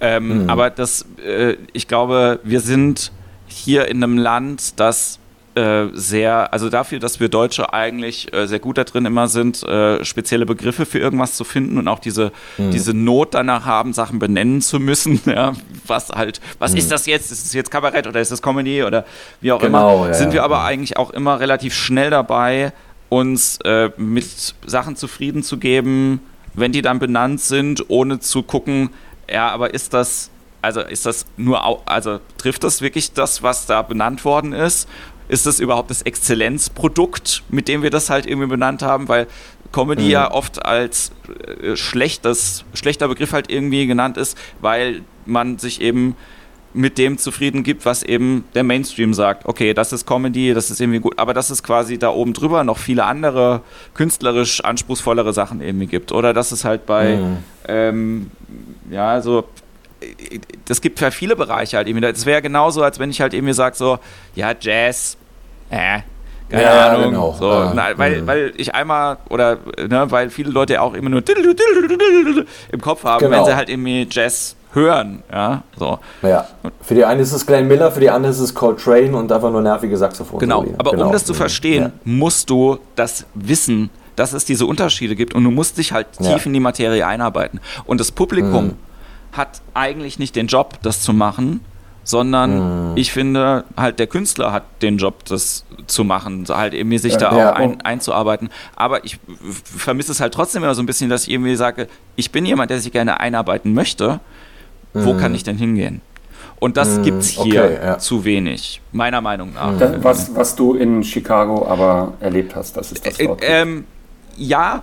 Ähm, mhm. Aber das, äh, ich glaube, wir sind hier in einem Land, das äh, sehr, also dafür, dass wir Deutsche eigentlich äh, sehr gut da drin immer sind, äh, spezielle Begriffe für irgendwas zu finden und auch diese, mhm. diese Not danach haben, Sachen benennen zu müssen. Ja, was halt, was mhm. ist das jetzt? Ist es jetzt Kabarett oder ist es Comedy oder wie auch genau, immer? Ja, sind wir aber eigentlich auch immer relativ schnell dabei, uns äh, mit Sachen zufrieden zu geben, wenn die dann benannt sind, ohne zu gucken, ja, aber ist das also ist das nur, also trifft das wirklich das, was da benannt worden ist? Ist das überhaupt das Exzellenzprodukt, mit dem wir das halt irgendwie benannt haben, weil Comedy mhm. ja oft als äh, schlechtes, schlechter Begriff halt irgendwie genannt ist, weil man sich eben mit dem zufrieden gibt, was eben der Mainstream sagt. Okay, das ist Comedy, das ist irgendwie gut, aber dass es quasi da oben drüber noch viele andere künstlerisch anspruchsvollere Sachen irgendwie gibt. Oder dass es halt bei, mhm. ähm, ja, so das gibt ja viele Bereiche halt irgendwie. Das wäre genauso, als wenn ich halt irgendwie sage so, ja, Jazz, äh, keine ja, Ahnung. Genau. So, ja. na, weil, mhm. weil ich einmal, oder ne, weil viele Leute auch immer nur im Kopf haben, genau. wenn sie halt irgendwie Jazz hören. Ja, so. ja. Für die eine ist es Glenn Miller, für die andere ist es Coltrane und einfach nur nervige Saxophon. Genau, aber genau. um das zu mhm. verstehen, ja. musst du das wissen, dass es diese Unterschiede gibt und du musst dich halt tief in die Materie einarbeiten. Und das Publikum mhm hat eigentlich nicht den Job, das zu machen, sondern mhm. ich finde halt der Künstler hat den Job, das zu machen, halt irgendwie sich da ja, auch ein, einzuarbeiten. Aber ich vermisse es halt trotzdem immer so ein bisschen, dass ich irgendwie sage, ich bin jemand, der sich gerne einarbeiten möchte. Wo mhm. kann ich denn hingehen? Und das mhm. gibt es hier okay, ja. zu wenig, meiner Meinung nach. Das, was, was du in Chicago aber erlebt hast, das ist das Wort. Äh, ähm, ja,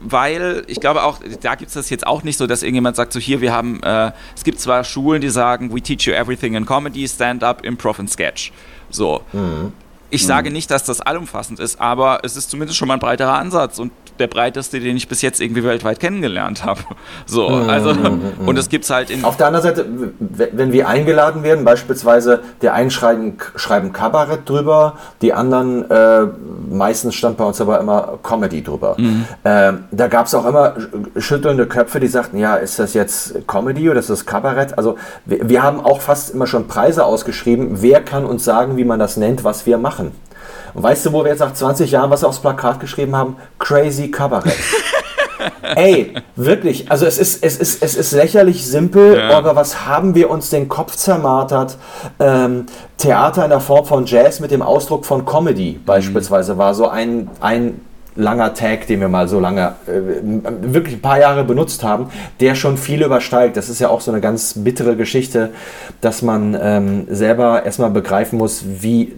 weil ich glaube auch, da gibt es das jetzt auch nicht so, dass irgendjemand sagt, so hier, wir haben, äh, es gibt zwar Schulen, die sagen, we teach you everything in Comedy, Stand-up, Improv and Sketch. So. Mhm. Ich sage mhm. nicht, dass das allumfassend ist, aber es ist zumindest schon mal ein breiterer Ansatz und der breiteste, den ich bis jetzt irgendwie weltweit kennengelernt habe. So, mhm, also, mhm, und es gibt es halt in. Auf der anderen Seite, wenn wir eingeladen werden, beispielsweise der einen schreiben, schreiben Kabarett drüber, die anderen, äh, meistens stand bei uns aber immer Comedy drüber. Mhm. Äh, da gab es auch immer schüttelnde Köpfe, die sagten, ja, ist das jetzt Comedy oder ist das Kabarett? Also, wir, wir haben auch fast immer schon Preise ausgeschrieben. Wer kann uns sagen, wie man das nennt, was wir machen? Und weißt du, wo wir jetzt nach 20 Jahren was aufs Plakat geschrieben haben? Crazy Kabarett. Ey, wirklich, also es ist, es ist, es ist lächerlich simpel, ja. aber was haben wir uns den Kopf zermartert? Ähm, Theater in der Form von Jazz mit dem Ausdruck von Comedy mhm. beispielsweise war so ein, ein langer Tag, den wir mal so lange, äh, wirklich ein paar Jahre benutzt haben, der schon viel übersteigt. Das ist ja auch so eine ganz bittere Geschichte, dass man ähm, selber erstmal begreifen muss, wie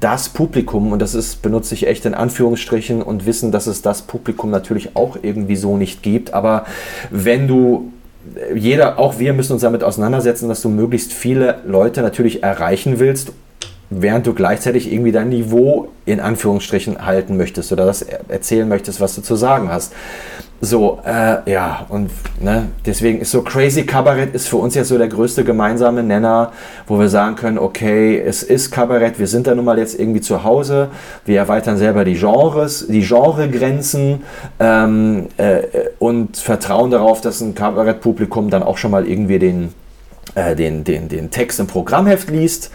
das Publikum, und das ist, benutze ich echt in Anführungsstrichen und wissen, dass es das Publikum natürlich auch irgendwie so nicht gibt. Aber wenn du äh, jeder, auch wir müssen uns damit auseinandersetzen, dass du möglichst viele Leute natürlich erreichen willst, während du gleichzeitig irgendwie dein Niveau in Anführungsstrichen halten möchtest oder das erzählen möchtest, was du zu sagen hast. So, äh, ja, und ne, deswegen ist so Crazy Kabarett ist für uns jetzt so der größte gemeinsame Nenner, wo wir sagen können, okay, es ist Kabarett, wir sind da nun mal jetzt irgendwie zu Hause, wir erweitern selber die Genres, die Genregrenzen ähm, äh, und vertrauen darauf, dass ein Kabarettpublikum dann auch schon mal irgendwie den, äh, den, den, den Text im Programmheft liest.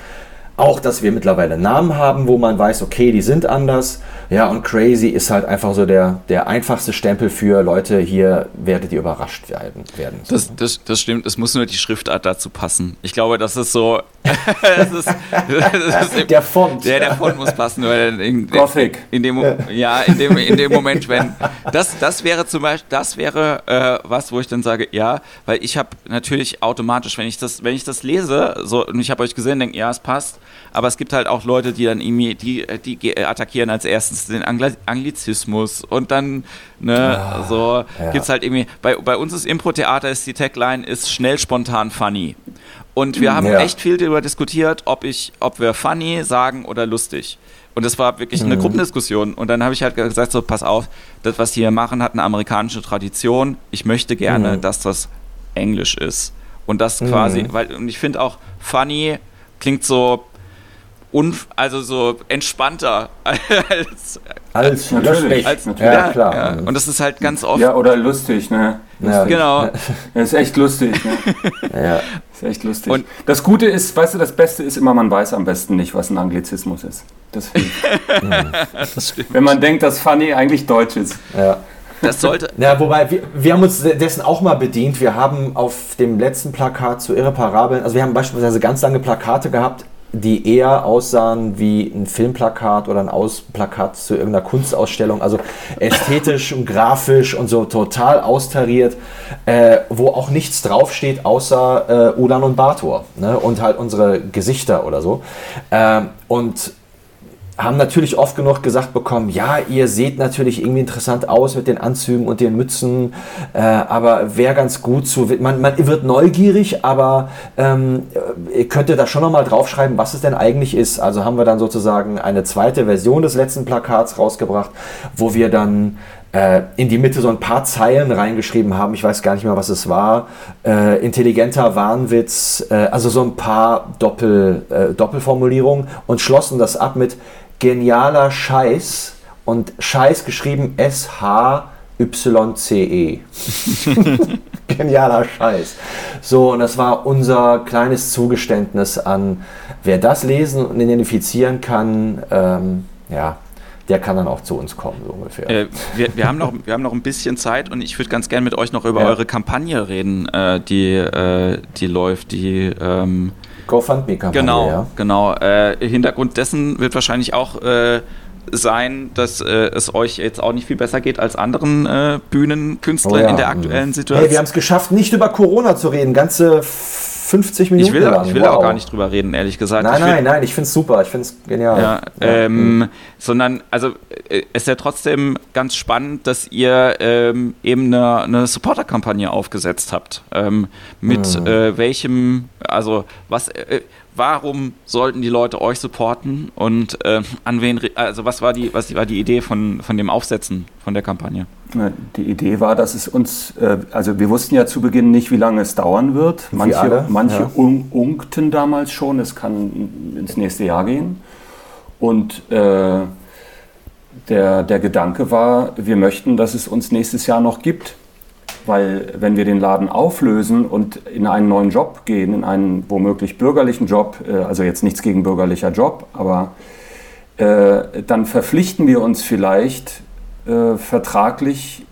Auch, dass wir mittlerweile Namen haben, wo man weiß, okay, die sind anders. Ja, und Crazy ist halt einfach so der, der einfachste Stempel für Leute, hier werdet ihr überrascht werden. werden so. das, das, das stimmt, es muss nur die Schriftart dazu passen. Ich glaube, das ist so. das ist, das ist der Font. Der, der Font muss passen. Weil in, Gothic. In dem, ja, in dem, in dem Moment, wenn. Das, das wäre zum Beispiel, das wäre äh, was, wo ich dann sage, ja, weil ich habe natürlich automatisch, wenn ich das, wenn ich das lese, so, und ich habe euch gesehen, denke, ja, es passt aber es gibt halt auch Leute, die dann irgendwie, die, die attackieren als erstes den Anglizismus und dann, ne, ah, so ja. es halt irgendwie, bei, bei uns ist Impro-Theater, ist die Tagline, ist schnell, spontan, funny. Und wir haben ja. echt viel darüber diskutiert, ob ich, ob wir funny sagen oder lustig. Und das war wirklich eine mhm. Gruppendiskussion. Und dann habe ich halt gesagt, so, pass auf, das, was die hier machen, hat eine amerikanische Tradition. Ich möchte gerne, mhm. dass das Englisch ist. Und das quasi, mhm. weil, und ich finde auch, funny klingt so, unf also so entspannter als, als, natürlich, als, natürlich. Ja, ja, klar. Ja. Und das ist halt ganz oft. Ja, oder lustig, ne? Ja. Genau. Das ist echt lustig, ne? ja. Das ist echt lustig. Und das Gute ist, weißt du, das Beste ist immer, man weiß am besten nicht, was ein Anglizismus ist. Das, das stimmt. Wenn man denkt, dass Funny eigentlich Deutsch ist. Ja. Das sollte. Ja, wobei, wir, wir haben uns dessen auch mal bedient. Wir haben auf dem letzten Plakat zu Irreparabeln, also wir haben beispielsweise ganz lange Plakate gehabt, die eher aussahen wie ein Filmplakat oder ein Ausplakat zu irgendeiner Kunstausstellung, also ästhetisch und grafisch und so total austariert, äh, wo auch nichts draufsteht außer äh, Ulan und Bator ne? und halt unsere Gesichter oder so. Äh, und haben natürlich oft genug gesagt bekommen, ja, ihr seht natürlich irgendwie interessant aus mit den Anzügen und den Mützen, äh, aber wäre ganz gut zu, man, man wird neugierig, aber ähm, ihr könntet da schon nochmal draufschreiben, was es denn eigentlich ist. Also haben wir dann sozusagen eine zweite Version des letzten Plakats rausgebracht, wo wir dann äh, in die Mitte so ein paar Zeilen reingeschrieben haben, ich weiß gar nicht mehr, was es war, äh, intelligenter Wahnwitz, äh, also so ein paar Doppel, äh, Doppelformulierungen und schlossen das ab mit genialer Scheiß und Scheiß geschrieben S-H-Y-C-E. Genialer Scheiß. So, und das war unser kleines Zugeständnis an, wer das lesen und identifizieren kann, ähm, ja, der kann dann auch zu uns kommen, so ungefähr. Äh, wir, wir, haben noch, wir haben noch ein bisschen Zeit und ich würde ganz gerne mit euch noch über ja. eure Kampagne reden, äh, die, äh, die läuft, die ähm, GoFundMe-Kampagne. Genau, ja. genau. Äh, Hintergrund dessen wird wahrscheinlich auch äh, sein, dass äh, es euch jetzt auch nicht viel besser geht als anderen äh, Bühnenkünstlern oh ja. in der aktuellen Situation. Hey, wir haben es geschafft, nicht über Corona zu reden. Ganze 50 Minuten ich will, lang. Ich will wow. auch gar nicht drüber reden, ehrlich gesagt. Nein, ich nein, nein, ich finde es super, ich finde es genial. Ja, ähm, ja. Sondern, also ist ja trotzdem ganz spannend, dass ihr ähm, eben eine, eine Supporter-Kampagne aufgesetzt habt. Ähm, mit mhm. äh, welchem, also was, äh, warum sollten die Leute euch supporten und äh, an wen, also was war die, was war die Idee von, von dem Aufsetzen von der Kampagne? Die Idee war, dass es uns, äh, also wir wussten ja zu Beginn nicht, wie lange es dauern wird. Manche, manche ja. unkten damals schon, es kann ins nächste Jahr gehen. Und äh, der, der Gedanke war, wir möchten, dass es uns nächstes Jahr noch gibt. Weil wenn wir den Laden auflösen und in einen neuen Job gehen, in einen womöglich bürgerlichen Job, äh, also jetzt nichts gegen bürgerlicher Job, aber äh, dann verpflichten wir uns vielleicht äh, vertraglich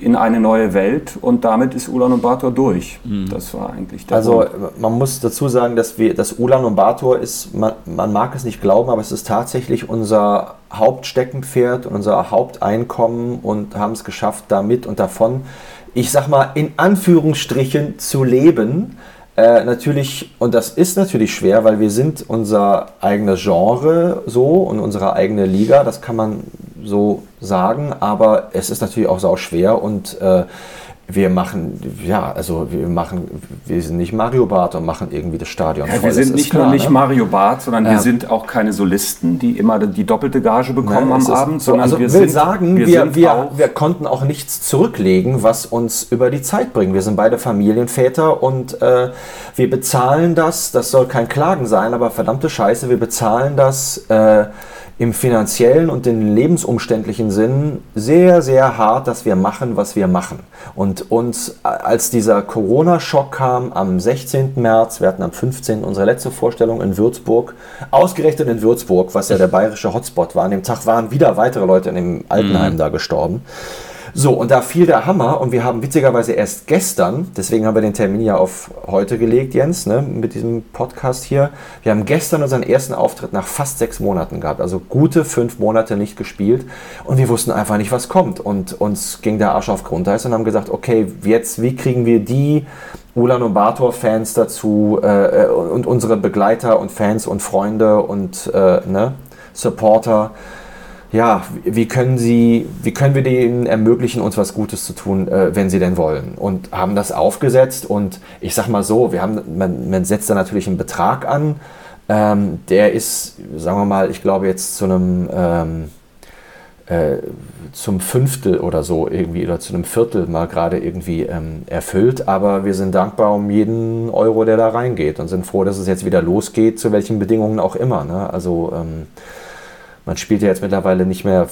in eine neue Welt und damit ist Ulan und Bator durch. Mhm. Das war eigentlich der Also Punkt. man muss dazu sagen, dass wir, dass Ulan und Bator ist, man, man, mag es nicht glauben, aber es ist tatsächlich unser Hauptsteckenpferd und unser Haupteinkommen und haben es geschafft, damit und davon, ich sag mal, in Anführungsstrichen zu leben. Äh, natürlich, und das ist natürlich schwer, weil wir sind unser eigenes Genre so und unsere eigene Liga, das kann man so sagen, aber es ist natürlich auch sau schwer und äh, wir machen, ja, also wir machen, wir sind nicht Mario Barth und machen irgendwie das Stadion Ja, voll. wir sind nicht klar, nur nicht ne? Mario Barth, sondern Ja. wir sind auch keine Solisten, die immer die doppelte Gage bekommen Ne, es am ist Abend, so, sondern also wir will sind, sagen, wir, wir, auch, wir konnten auch nichts zurücklegen, was uns über die Zeit bringt. Wir sind beide Familienväter und äh, wir bezahlen das, das soll kein Klagen sein, aber verdammte Scheiße, wir bezahlen das äh, im finanziellen und den lebensumständlichen Sinn sehr, sehr hart, dass wir machen, was wir machen. Und uns, äh, als dieser Corona-Schock kam am 16. März, wir hatten am 15. unsere letzte Vorstellung in Würzburg, ausgerechnet in Würzburg, was ja der bayerische Hotspot war. An dem Tag waren wieder weitere Leute in dem Altenheim da gestorben. So, und da fiel der Hammer und wir haben witzigerweise erst gestern, deswegen haben wir den Termin ja auf heute gelegt, Jens, ne, mit diesem Podcast hier. Wir haben gestern unseren ersten Auftritt nach fast sechs Monaten gehabt, also gute fünf Monate nicht gespielt und wir wussten einfach nicht, was kommt. Und uns ging der Arsch auf Grundeis und haben gesagt, okay, jetzt, wie kriegen wir die Ulan und Bator-Fans dazu äh, und unsere Begleiter und Fans und Freunde und äh, ne, Supporter ja, wie können sie, wie können wir denen ermöglichen, uns was Gutes zu tun, äh, wenn sie denn wollen? Und haben das aufgesetzt und ich sag mal so, wir haben, man, man setzt da natürlich einen Betrag an, ähm, der ist, sagen wir mal, ich glaube jetzt zu einem ähm, äh, zum Fünftel oder so irgendwie oder zu einem Viertel mal gerade irgendwie ähm, erfüllt, aber wir sind dankbar um jeden Euro, der da reingeht und sind froh, dass es jetzt wieder losgeht, zu welchen Bedingungen auch immer. Ne? Also ähm, man spielt ja jetzt mittlerweile nicht mehr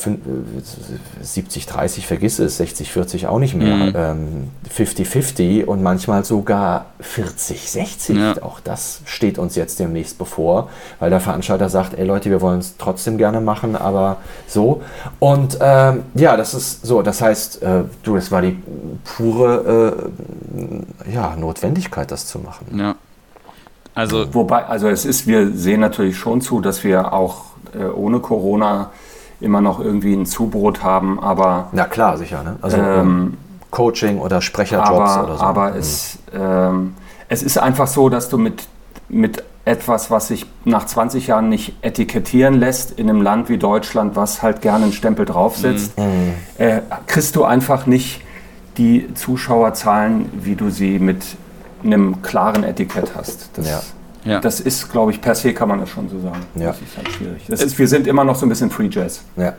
70, 30, vergiss es, 60, 40 auch nicht mehr, Mhm. ähm, 50, 50 und manchmal sogar 40, 60. Ja. Auch das steht uns jetzt demnächst bevor, weil der Veranstalter sagt, ey Leute, wir wollen es trotzdem gerne machen, aber so. Und ähm, ja, das ist so, das heißt, äh, du, es war die pure äh, ja, Notwendigkeit, das zu machen. Ja. Also, wobei, also es ist, wir sehen natürlich schon zu, dass wir auch äh, ohne Corona immer noch irgendwie ein Zubrot haben, aber Na klar, sicher, ne? Also Ähm, Coaching oder Sprecherjobs aber, oder so. aber Mhm. es, ähm, es ist einfach so, dass du mit, mit etwas, was sich nach 20 Jahren nicht etikettieren lässt, in einem Land wie Deutschland, was halt gerne einen Stempel draufsetzt, Mhm. äh, kriegst du einfach nicht die Zuschauerzahlen, wie du sie mit einem klaren Etikett hast. Das, Ja. Ja. das ist, glaube ich, per se kann man das schon so sagen. Ja. Das ist halt schwierig. Das ist, wir sind immer noch so ein bisschen Free Jazz. Ja.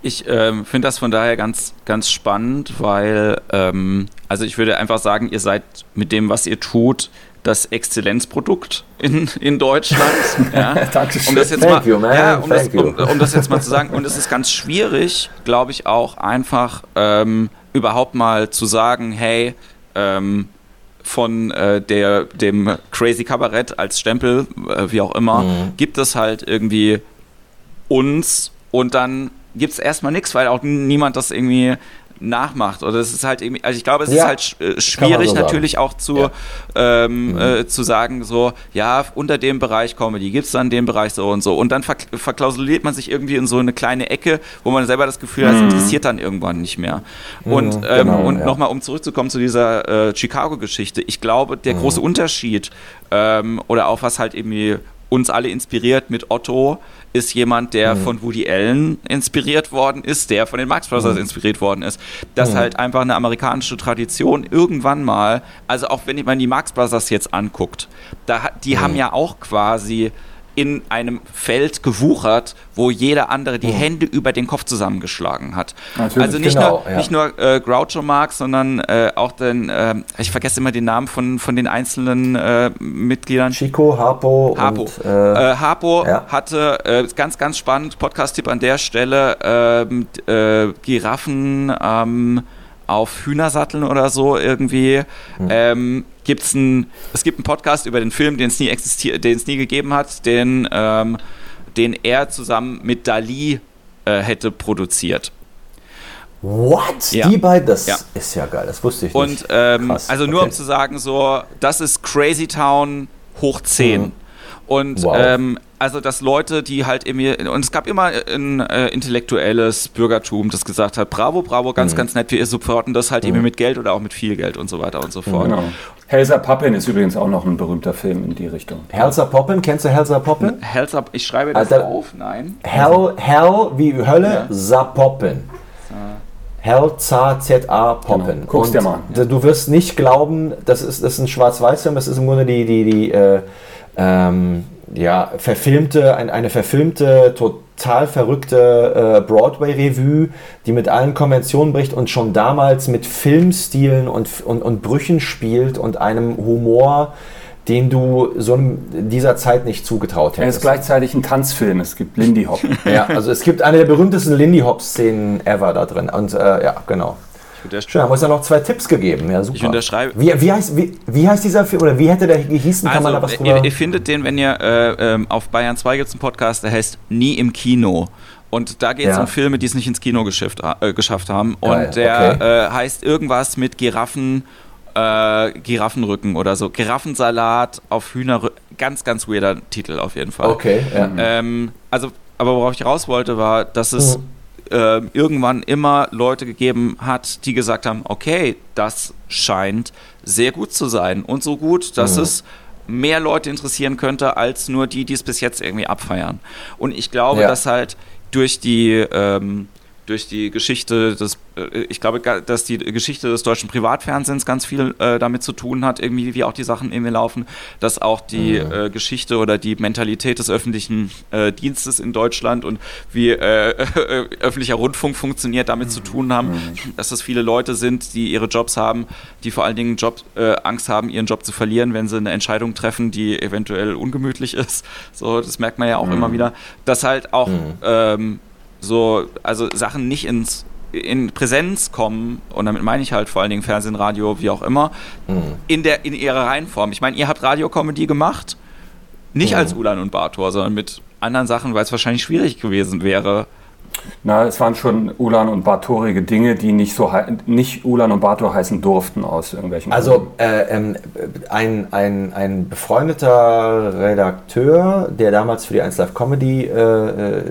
Ich ähm, finde das von daher ganz, ganz spannend, weil, ähm, also ich würde einfach sagen, ihr seid mit dem, was ihr tut, das Exzellenzprodukt in, in Deutschland. ja. Dankeschön. Um das jetzt Thank mal, you, man. Ja, um, das, um, um das jetzt mal zu sagen, und es ist ganz schwierig, glaube ich, auch einfach ähm, überhaupt mal zu sagen, hey, ähm, von äh, der, dem Crazy Kabarett als Stempel, äh, wie auch immer, Mhm. gibt es halt irgendwie uns und dann gibt es erstmal nichts, weil auch niemand das irgendwie nachmacht. Oder es ist halt irgendwie, also ich glaube, es Ja, ist halt äh, schwierig so natürlich auch zu, Ja. ähm, Mhm. äh, zu sagen, so, ja, unter dem Bereich Comedy gibt es dann den Bereich so und so. Und dann verk verklausuliert man sich irgendwie in so eine kleine Ecke, wo man selber das Gefühl hat, es interessiert dann irgendwann nicht mehr. Und, Mhm, ähm, genau, und ja. nochmal, um zurückzukommen zu dieser äh, Chicago-Geschichte, ich glaube, der Mhm. große Unterschied ähm, oder auch was halt irgendwie uns alle inspiriert mit Otto, ist jemand, der Mhm. von Woody Allen inspiriert worden ist, der von den Marx Brothers Mhm. inspiriert worden ist. Das halt einfach eine amerikanische Tradition irgendwann mal, also auch wenn man die Marx Brothers jetzt anguckt, da, die Mhm. haben ja auch quasi in einem Feld gewuchert, wo jeder andere die Hände über den Kopf zusammengeschlagen hat. Natürlich. also nicht Genau, nur, ja. nicht nur äh, Groucho Marx, sondern äh, auch den, äh, ich vergesse immer den Namen von, von den einzelnen äh, Mitgliedern. Chico, Harpo, Harpo. und äh, Äh, Harpo ja. hatte, ganz, ganz spannend, Podcast-Tipp an der Stelle, ähm, äh, Giraffen ähm, auf Hühnersatteln oder so irgendwie. Hm. Ähm, gibt's ein, es gibt einen Podcast über den Film, den es nie existiert, den es nie gegeben hat, den, ähm, den er zusammen mit Dali äh, hätte produziert. what? Ja. Die beiden, das Ja. ist ja geil, das wusste ich Und nicht. ähm, Krass, also nur okay. um zu sagen, so, das ist Crazy Town hoch 10. Mhm. Und Wow. ähm, also, dass Leute, die halt irgendwie, und es gab immer ein äh, intellektuelles Bürgertum, das gesagt hat, bravo, bravo, Mhm. ganz, ganz nett, wir supporten das halt irgendwie mit Geld oder auch mit viel Geld und so weiter und so fort. Genau. Helsa Pappin ist übrigens auch noch ein berühmter Film in die Richtung. Helsa Poppin, kennst du Helsa Poppin? Hells up, ich schreibe das Alter. auf, nein. Hell, Hell wie Hölle, Sapoppin. Hell Za Z-A Poppen. Genau. Guck's dir mal an. Ja. Du wirst nicht glauben, das ist, das ist ein Schwarz-Weiß-Film, das ist im Grunde die, die, die äh, ähm, ja, verfilmte, ein, eine verfilmte, total verrückte äh, Broadway-Revue, die mit allen Konventionen bricht und schon damals mit Filmstilen und, und, und Brüchen spielt und einem Humor, den du so in dieser Zeit nicht zugetraut hättest. Er ist gleichzeitig ein Tanzfilm, es gibt Lindy Hop. ja, also es gibt eine der berühmtesten Lindy Hop-Szenen ever da drin. Und äh, ja, genau. Schön, haben uns ja noch zwei Tipps gegeben. Ja, super. Ich unterschreibe. Wie, wie, heißt, wie, wie heißt dieser Film oder wie hätte der gehießen? Kann also, man da was drüber? Ihr, ihr findet den, wenn ihr äh, ähm, auf Bayern 2 gibt es einen Podcast, der heißt Nie im Kino. Und da geht es ja. um Filme, die es nicht ins Kino geschafft, äh, geschafft haben. Geil, und der okay. äh, heißt irgendwas mit Giraffen, äh, Giraffenrücken oder so. Giraffensalat auf Hühnerrücken. Ganz, ganz weirder Titel auf jeden Fall. Okay. Ja. Ähm, also, aber worauf ich raus wollte, war, dass es. Mhm äh, irgendwann immer Leute gegeben hat, die gesagt haben, okay, das scheint sehr gut zu sein und so gut, dass mhm. es mehr Leute interessieren könnte als nur die, die es bis jetzt irgendwie abfeiern. Und ich glaube, ja. dass halt durch die ähm, durch die Geschichte des, äh, ich glaube, dass die Geschichte des deutschen Privatfernsehens ganz viel äh, damit zu tun hat, irgendwie, wie auch die Sachen irgendwie laufen, dass auch die mhm. äh, Geschichte oder die Mentalität des öffentlichen äh, Dienstes in Deutschland und wie äh, öffentlicher Rundfunk funktioniert, damit mhm. zu tun haben, mhm. dass es viele Leute sind, die ihre Jobs haben, die vor allen Dingen Job, äh, Angst haben, ihren Job zu verlieren, wenn sie eine Entscheidung treffen, die eventuell ungemütlich ist. So, das merkt man ja auch mhm. immer wieder, dass halt auch mhm. ähm, so, also Sachen nicht ins in Präsenz kommen, und damit meine ich halt vor allen Dingen Fernsehen, Radio, wie auch immer, mhm. in, der, in ihrer Reihenform. Ich meine, ihr habt Radiokomödie gemacht, nicht mhm. als Ulan und Bartor, sondern mit anderen Sachen, weil es wahrscheinlich schwierig gewesen wäre, na, es waren schon Ulan und Bartorige Dinge, die nicht so nicht Ulan und Bartor heißen durften aus irgendwelchen Also äh, ähm, ein, ein, ein befreundeter Redakteur, der damals für die 1 Live Comedy äh, äh,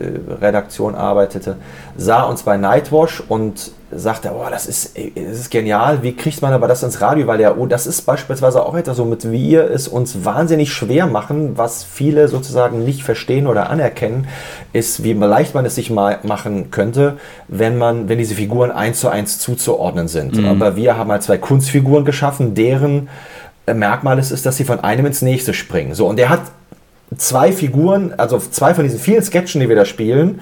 Redaktion arbeitete, sah uns bei Nightwash und sagte, oh, das ist, das ist genial, wie kriegt man aber das ins Radio? Weil ja, oh, das ist beispielsweise auch etwas, womit wir es uns wahnsinnig schwer machen, was viele sozusagen nicht verstehen oder anerkennen, ist, wie leicht man es sich mal machen könnte, wenn man, wenn diese Figuren eins zu eins zuzuordnen sind. Mhm. Aber wir haben halt zwei Kunstfiguren geschaffen, deren Merkmal ist, ist, dass sie von einem ins nächste springen. So, und er hat zwei Figuren, also zwei von diesen vielen Sketchen, die wir da spielen,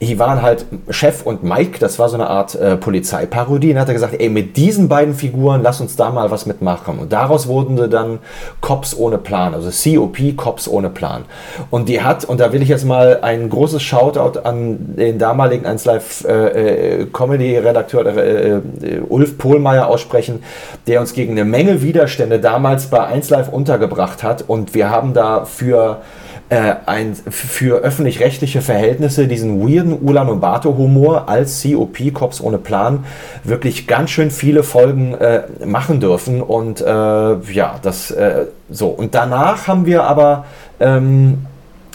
die waren halt Chef und Mike, das war so eine Art äh, Polizeiparodie. Und hat er gesagt, ey, mit diesen beiden Figuren, lass uns da mal was mitmachen. Und daraus wurden sie dann Cops ohne Plan, also COP, Cops ohne Plan. Und die hat, und da will ich jetzt mal ein großes Shoutout an den damaligen 1 Live äh, äh, Comedy-Redakteur äh, äh, Ulf Pohlmeier aussprechen, der uns gegen eine Menge Widerstände damals bei 1 Live untergebracht hat. Und wir haben da für äh, ein, für öffentlich-rechtliche Verhältnisse diesen weirden Ulan und Bato-Humor als COP, Cops ohne Plan, wirklich ganz schön viele Folgen äh, machen dürfen. Und äh, ja, das äh, so. Und danach haben wir aber, ähm,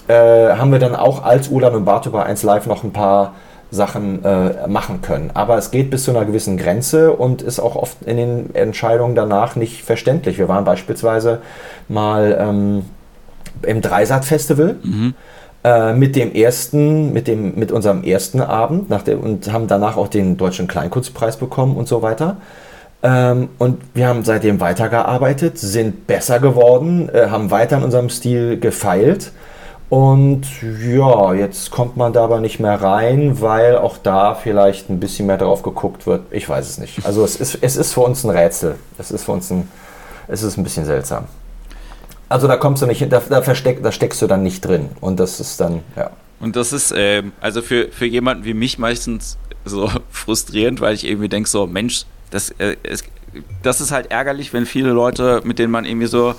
äh, haben wir dann auch als Ulan und Bato bei 1 Live noch ein paar Sachen äh, machen können. Aber es geht bis zu einer gewissen Grenze und ist auch oft in den Entscheidungen danach nicht verständlich. Wir waren beispielsweise mal ähm, im Dreisat-Festival. Mhm. Äh, mit dem ersten, mit dem, mit unserem ersten Abend nach der, und haben danach auch den Deutschen Kleinkunstpreis bekommen und so weiter. Ähm, und wir haben seitdem weitergearbeitet, sind besser geworden, äh, haben weiter in unserem Stil gefeilt. Und ja, jetzt kommt man da aber nicht mehr rein, weil auch da vielleicht ein bisschen mehr drauf geguckt wird. Ich weiß es nicht. Also es ist, es ist für uns ein Rätsel. Es ist für uns ein, es ist ein bisschen seltsam. Also da kommst du nicht, da, da, versteck, da steckst du dann nicht drin. Und das ist dann, ja. Und das ist, äh, also für, für jemanden wie mich meistens so frustrierend, weil ich irgendwie denke, so, Mensch, das, äh, es, das ist halt ärgerlich, wenn viele Leute, mit denen man irgendwie so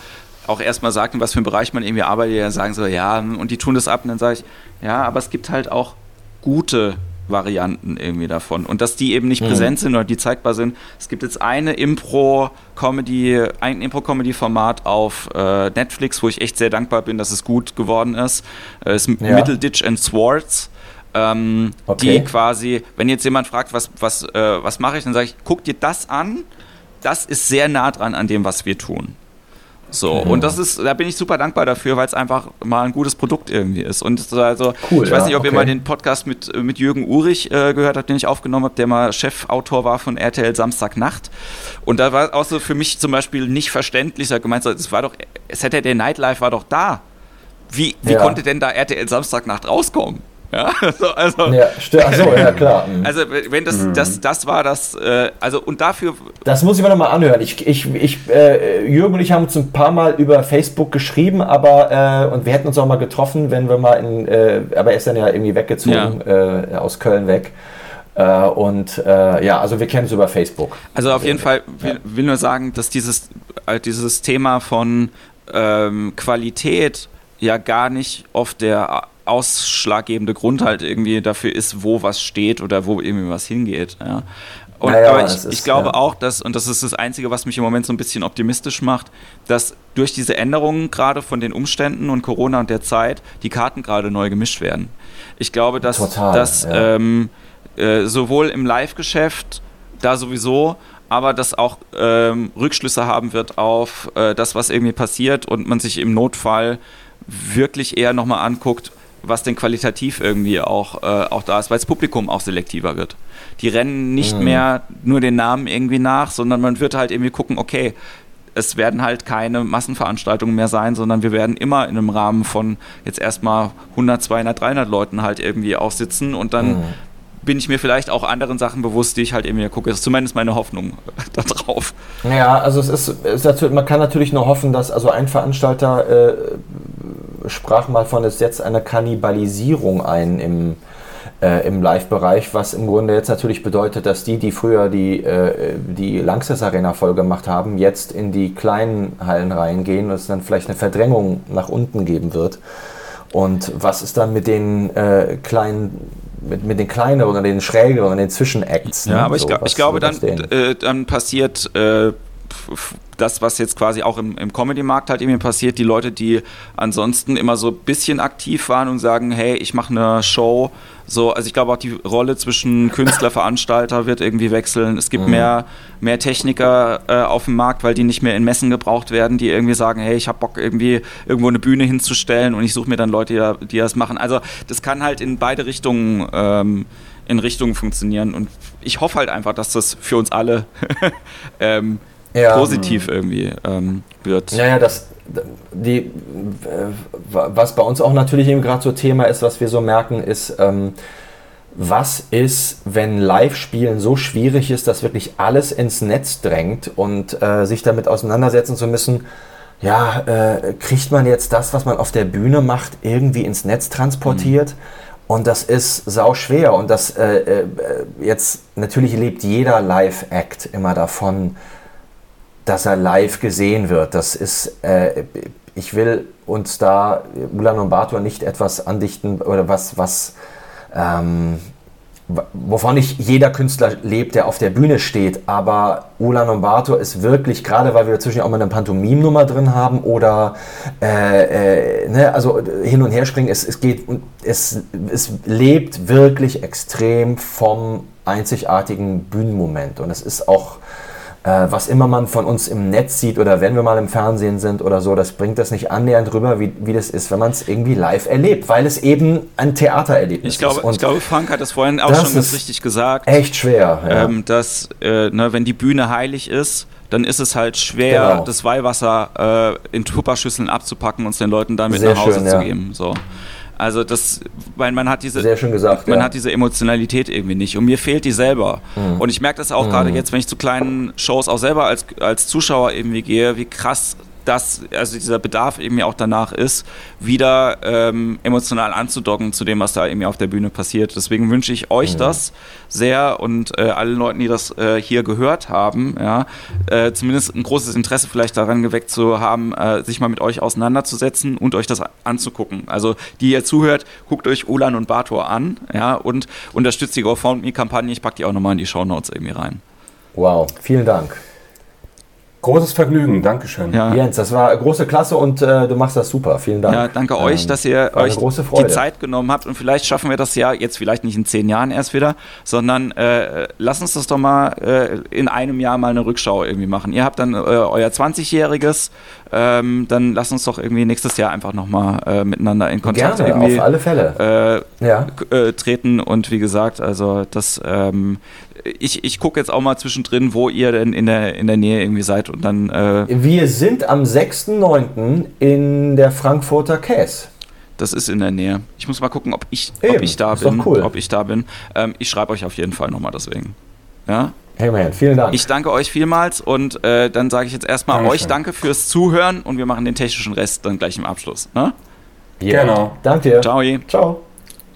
auch erstmal sagt, in was für einem Bereich man irgendwie arbeitet, ja sagen so, ja, und die tun das ab und dann sage ich, ja, aber es gibt halt auch gute Varianten irgendwie davon. Und dass die eben nicht mhm. präsent sind oder die zeigbar sind. Es gibt jetzt eine Impro-Comedy, ein Impro-Comedy-Format auf äh, Netflix, wo ich echt sehr dankbar bin, dass es gut geworden ist. Äh, ist ja. Middle Ditch and Swords. Ähm, okay. Die quasi, wenn jetzt jemand fragt, was, was, äh, was mache ich, dann sage ich, guck dir das an. Das ist sehr nah dran an dem, was wir tun. So, mhm. und das ist, da bin ich super dankbar dafür, weil es einfach mal ein gutes Produkt irgendwie ist. Und also, cool, ich weiß nicht, ob okay. ihr mal den Podcast mit, mit Jürgen Urich äh, gehört habt, den ich aufgenommen habe, der mal Chefautor war von RTL Samstagnacht. Und da war auch so für mich zum Beispiel nicht verständlich, er gemeint, es war doch, Saturday Night Live war doch da. Wie, wie ja. konnte denn da RTL Samstagnacht rauskommen? Ja, also, also ja, Achso, ja klar. Mhm. Also wenn das, mhm. das, das war das, äh, also und dafür. Das muss ich mir nochmal anhören. Ich, ich, ich, äh, Jürgen und ich haben uns ein paar Mal über Facebook geschrieben, aber äh, und wir hätten uns auch mal getroffen, wenn wir mal in, äh, aber er ist dann ja irgendwie weggezogen ja. Äh, aus Köln weg. Äh, und ja, also wir kennen es über Facebook. Also auf jeden Fall will, will nur sagen, dass dieses, dieses Thema von ähm, Qualität ja gar nicht oft der ausschlaggebende Grund halt irgendwie dafür ist, wo was steht oder wo irgendwie was hingeht. Ja. Und, naja, aber ich, ist, ich glaube ja. auch, dass, und das ist das Einzige, was mich im Moment so ein bisschen optimistisch macht, dass durch diese Änderungen gerade von den Umständen und Corona und der Zeit die Karten gerade neu gemischt werden. Ich glaube, dass, Total, dass ja. ähm, äh, sowohl im Live-Geschäft da sowieso, aber dass auch ähm, Rückschlüsse haben wird auf äh, das, was irgendwie passiert und man sich im Notfall wirklich eher nochmal anguckt, was denn qualitativ irgendwie auch, äh, auch da ist, weil das Publikum auch selektiver wird. Die rennen nicht mhm. mehr nur den Namen irgendwie nach, sondern man wird halt irgendwie gucken, okay, es werden halt keine Massenveranstaltungen mehr sein, sondern wir werden immer in einem Rahmen von jetzt erstmal 100, 200, 300 Leuten halt irgendwie auch sitzen und dann mhm. Bin ich mir vielleicht auch anderen Sachen bewusst, die ich halt irgendwie gucke. Das ist zumindest meine Hoffnung darauf. Ja, also es ist, es ist man kann natürlich nur hoffen, dass also ein Veranstalter äh, sprach mal von, es setzt eine Kannibalisierung ein im, äh, im Live-Bereich, was im Grunde jetzt natürlich bedeutet, dass die, die früher die, äh, die Langsess Arena voll gemacht haben, jetzt in die kleinen Hallen reingehen und es dann vielleicht eine Verdrängung nach unten geben wird. Und was ist dann mit den äh, kleinen mit, mit den kleineren oder den schrägeren den Zwischenacts? Ja, ne? aber so, ich, ich glaube, dann, äh, dann passiert äh, das, was jetzt quasi auch im, im Comedy-Markt halt irgendwie passiert, die Leute, die ansonsten immer so ein bisschen aktiv waren und sagen, hey, ich mache eine Show, so, also ich glaube auch die Rolle zwischen Künstler, Veranstalter wird irgendwie wechseln. Es gibt mhm. mehr, mehr Techniker äh, auf dem Markt, weil die nicht mehr in Messen gebraucht werden, die irgendwie sagen, hey, ich habe Bock irgendwie irgendwo eine Bühne hinzustellen und ich suche mir dann Leute, die, die, das machen. Also das kann halt in beide Richtungen ähm, in Richtungen funktionieren und ich hoffe halt einfach, dass das für uns alle ähm, ja. positiv irgendwie ähm, wird. Naja, das, die, äh, was bei uns auch natürlich eben gerade so Thema ist, was wir so merken, ist, ähm, was ist, wenn Live-Spielen so schwierig ist, dass wirklich alles ins Netz drängt und äh, sich damit auseinandersetzen zu müssen, ja, äh, kriegt man jetzt das, was man auf der Bühne macht, irgendwie ins Netz transportiert? Mhm. Und das ist sau schwer. Und das äh, äh jetzt natürlich lebt jeder Live-Act immer davon, dass er live gesehen wird. Das ist, äh, ich will uns da Ulan und Bator nicht etwas andichten oder was, was ähm, wovon nicht jeder Künstler lebt, der auf der Bühne steht, aber Ulan und Bator ist wirklich, gerade weil wir dazwischen auch mal eine Pantomim-Nummer drin haben oder äh, äh, ne, also hin und her springen, es, es geht, es, es lebt wirklich extrem vom einzigartigen Bühnenmoment und es ist auch äh, was immer man von uns im Netz sieht oder wenn wir mal im Fernsehen sind oder so, das bringt das nicht annähernd rüber, wie, wie das ist, wenn man es irgendwie live erlebt, weil es eben ein Theatererlebnis ich glaube, ist. Und ich glaube, Frank hat das vorhin auch schon ganz richtig gesagt. Echt schwer. Ja. Ähm, dass, äh, ne, wenn die Bühne heilig ist, dann ist es halt schwer, genau. das Weihwasser äh, in Tupperschüsseln abzupacken und es den Leuten damit Sehr nach Hause schön, zu ja. geben. So. Also das, weil man hat diese, gesagt, man ja. hat diese Emotionalität irgendwie nicht und mir fehlt die selber. Mhm. Und ich merke das auch mhm. gerade jetzt, wenn ich zu kleinen Shows auch selber als, als Zuschauer irgendwie gehe, wie krass das, also dieser Bedarf irgendwie auch danach ist, wieder ähm, emotional anzudocken zu dem, was da irgendwie auf der Bühne passiert. Deswegen wünsche ich euch mhm. das sehr und äh, allen Leuten, die das äh, hier gehört haben, ja, äh, zumindest ein großes Interesse vielleicht daran geweckt zu haben, äh, sich mal mit euch auseinanderzusetzen und euch das anzugucken. Also die ihr zuhört, guckt euch Ulan und Bator an, ja, und unterstützt die GoFundMe-Kampagne. Ich packe die auch nochmal in die Show Notes irgendwie rein. Wow, vielen Dank. Großes Vergnügen, Dankeschön. Ja. Jens, das war große Klasse und äh, du machst das super. Vielen Dank. Ja, danke ähm, euch, dass ihr euch die Zeit genommen habt und vielleicht schaffen wir das ja jetzt vielleicht nicht in zehn Jahren erst wieder, sondern äh, lass uns das doch mal äh, in einem Jahr mal eine Rückschau irgendwie machen. Ihr habt dann äh, euer 20-jähriges, ähm, dann lasst uns doch irgendwie nächstes Jahr einfach nochmal äh, miteinander in Kontakt Gerne, irgendwie, auf alle Fälle. Äh, ja. treten und wie gesagt, also das ähm, ich, ich gucke jetzt auch mal zwischendrin, wo ihr denn in der, in der Nähe irgendwie seid und dann. Äh Wir sind am 6.9. in der Frankfurter Käse. Das ist in der Nähe. Ich muss mal gucken, ob ich, ob ich da bin. Cool. Ob ich da bin. Ähm, ich schreibe euch auf jeden Fall nochmal deswegen. Ja? Hey man, vielen Dank. Ich danke euch vielmals und äh, dann sage ich jetzt erstmal Dankeschön. euch danke fürs Zuhören und wir machen den technischen Rest dann gleich im Abschluss. Ne? Ja. Genau. Danke dir. Ciao. Ciao.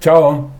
Ciao.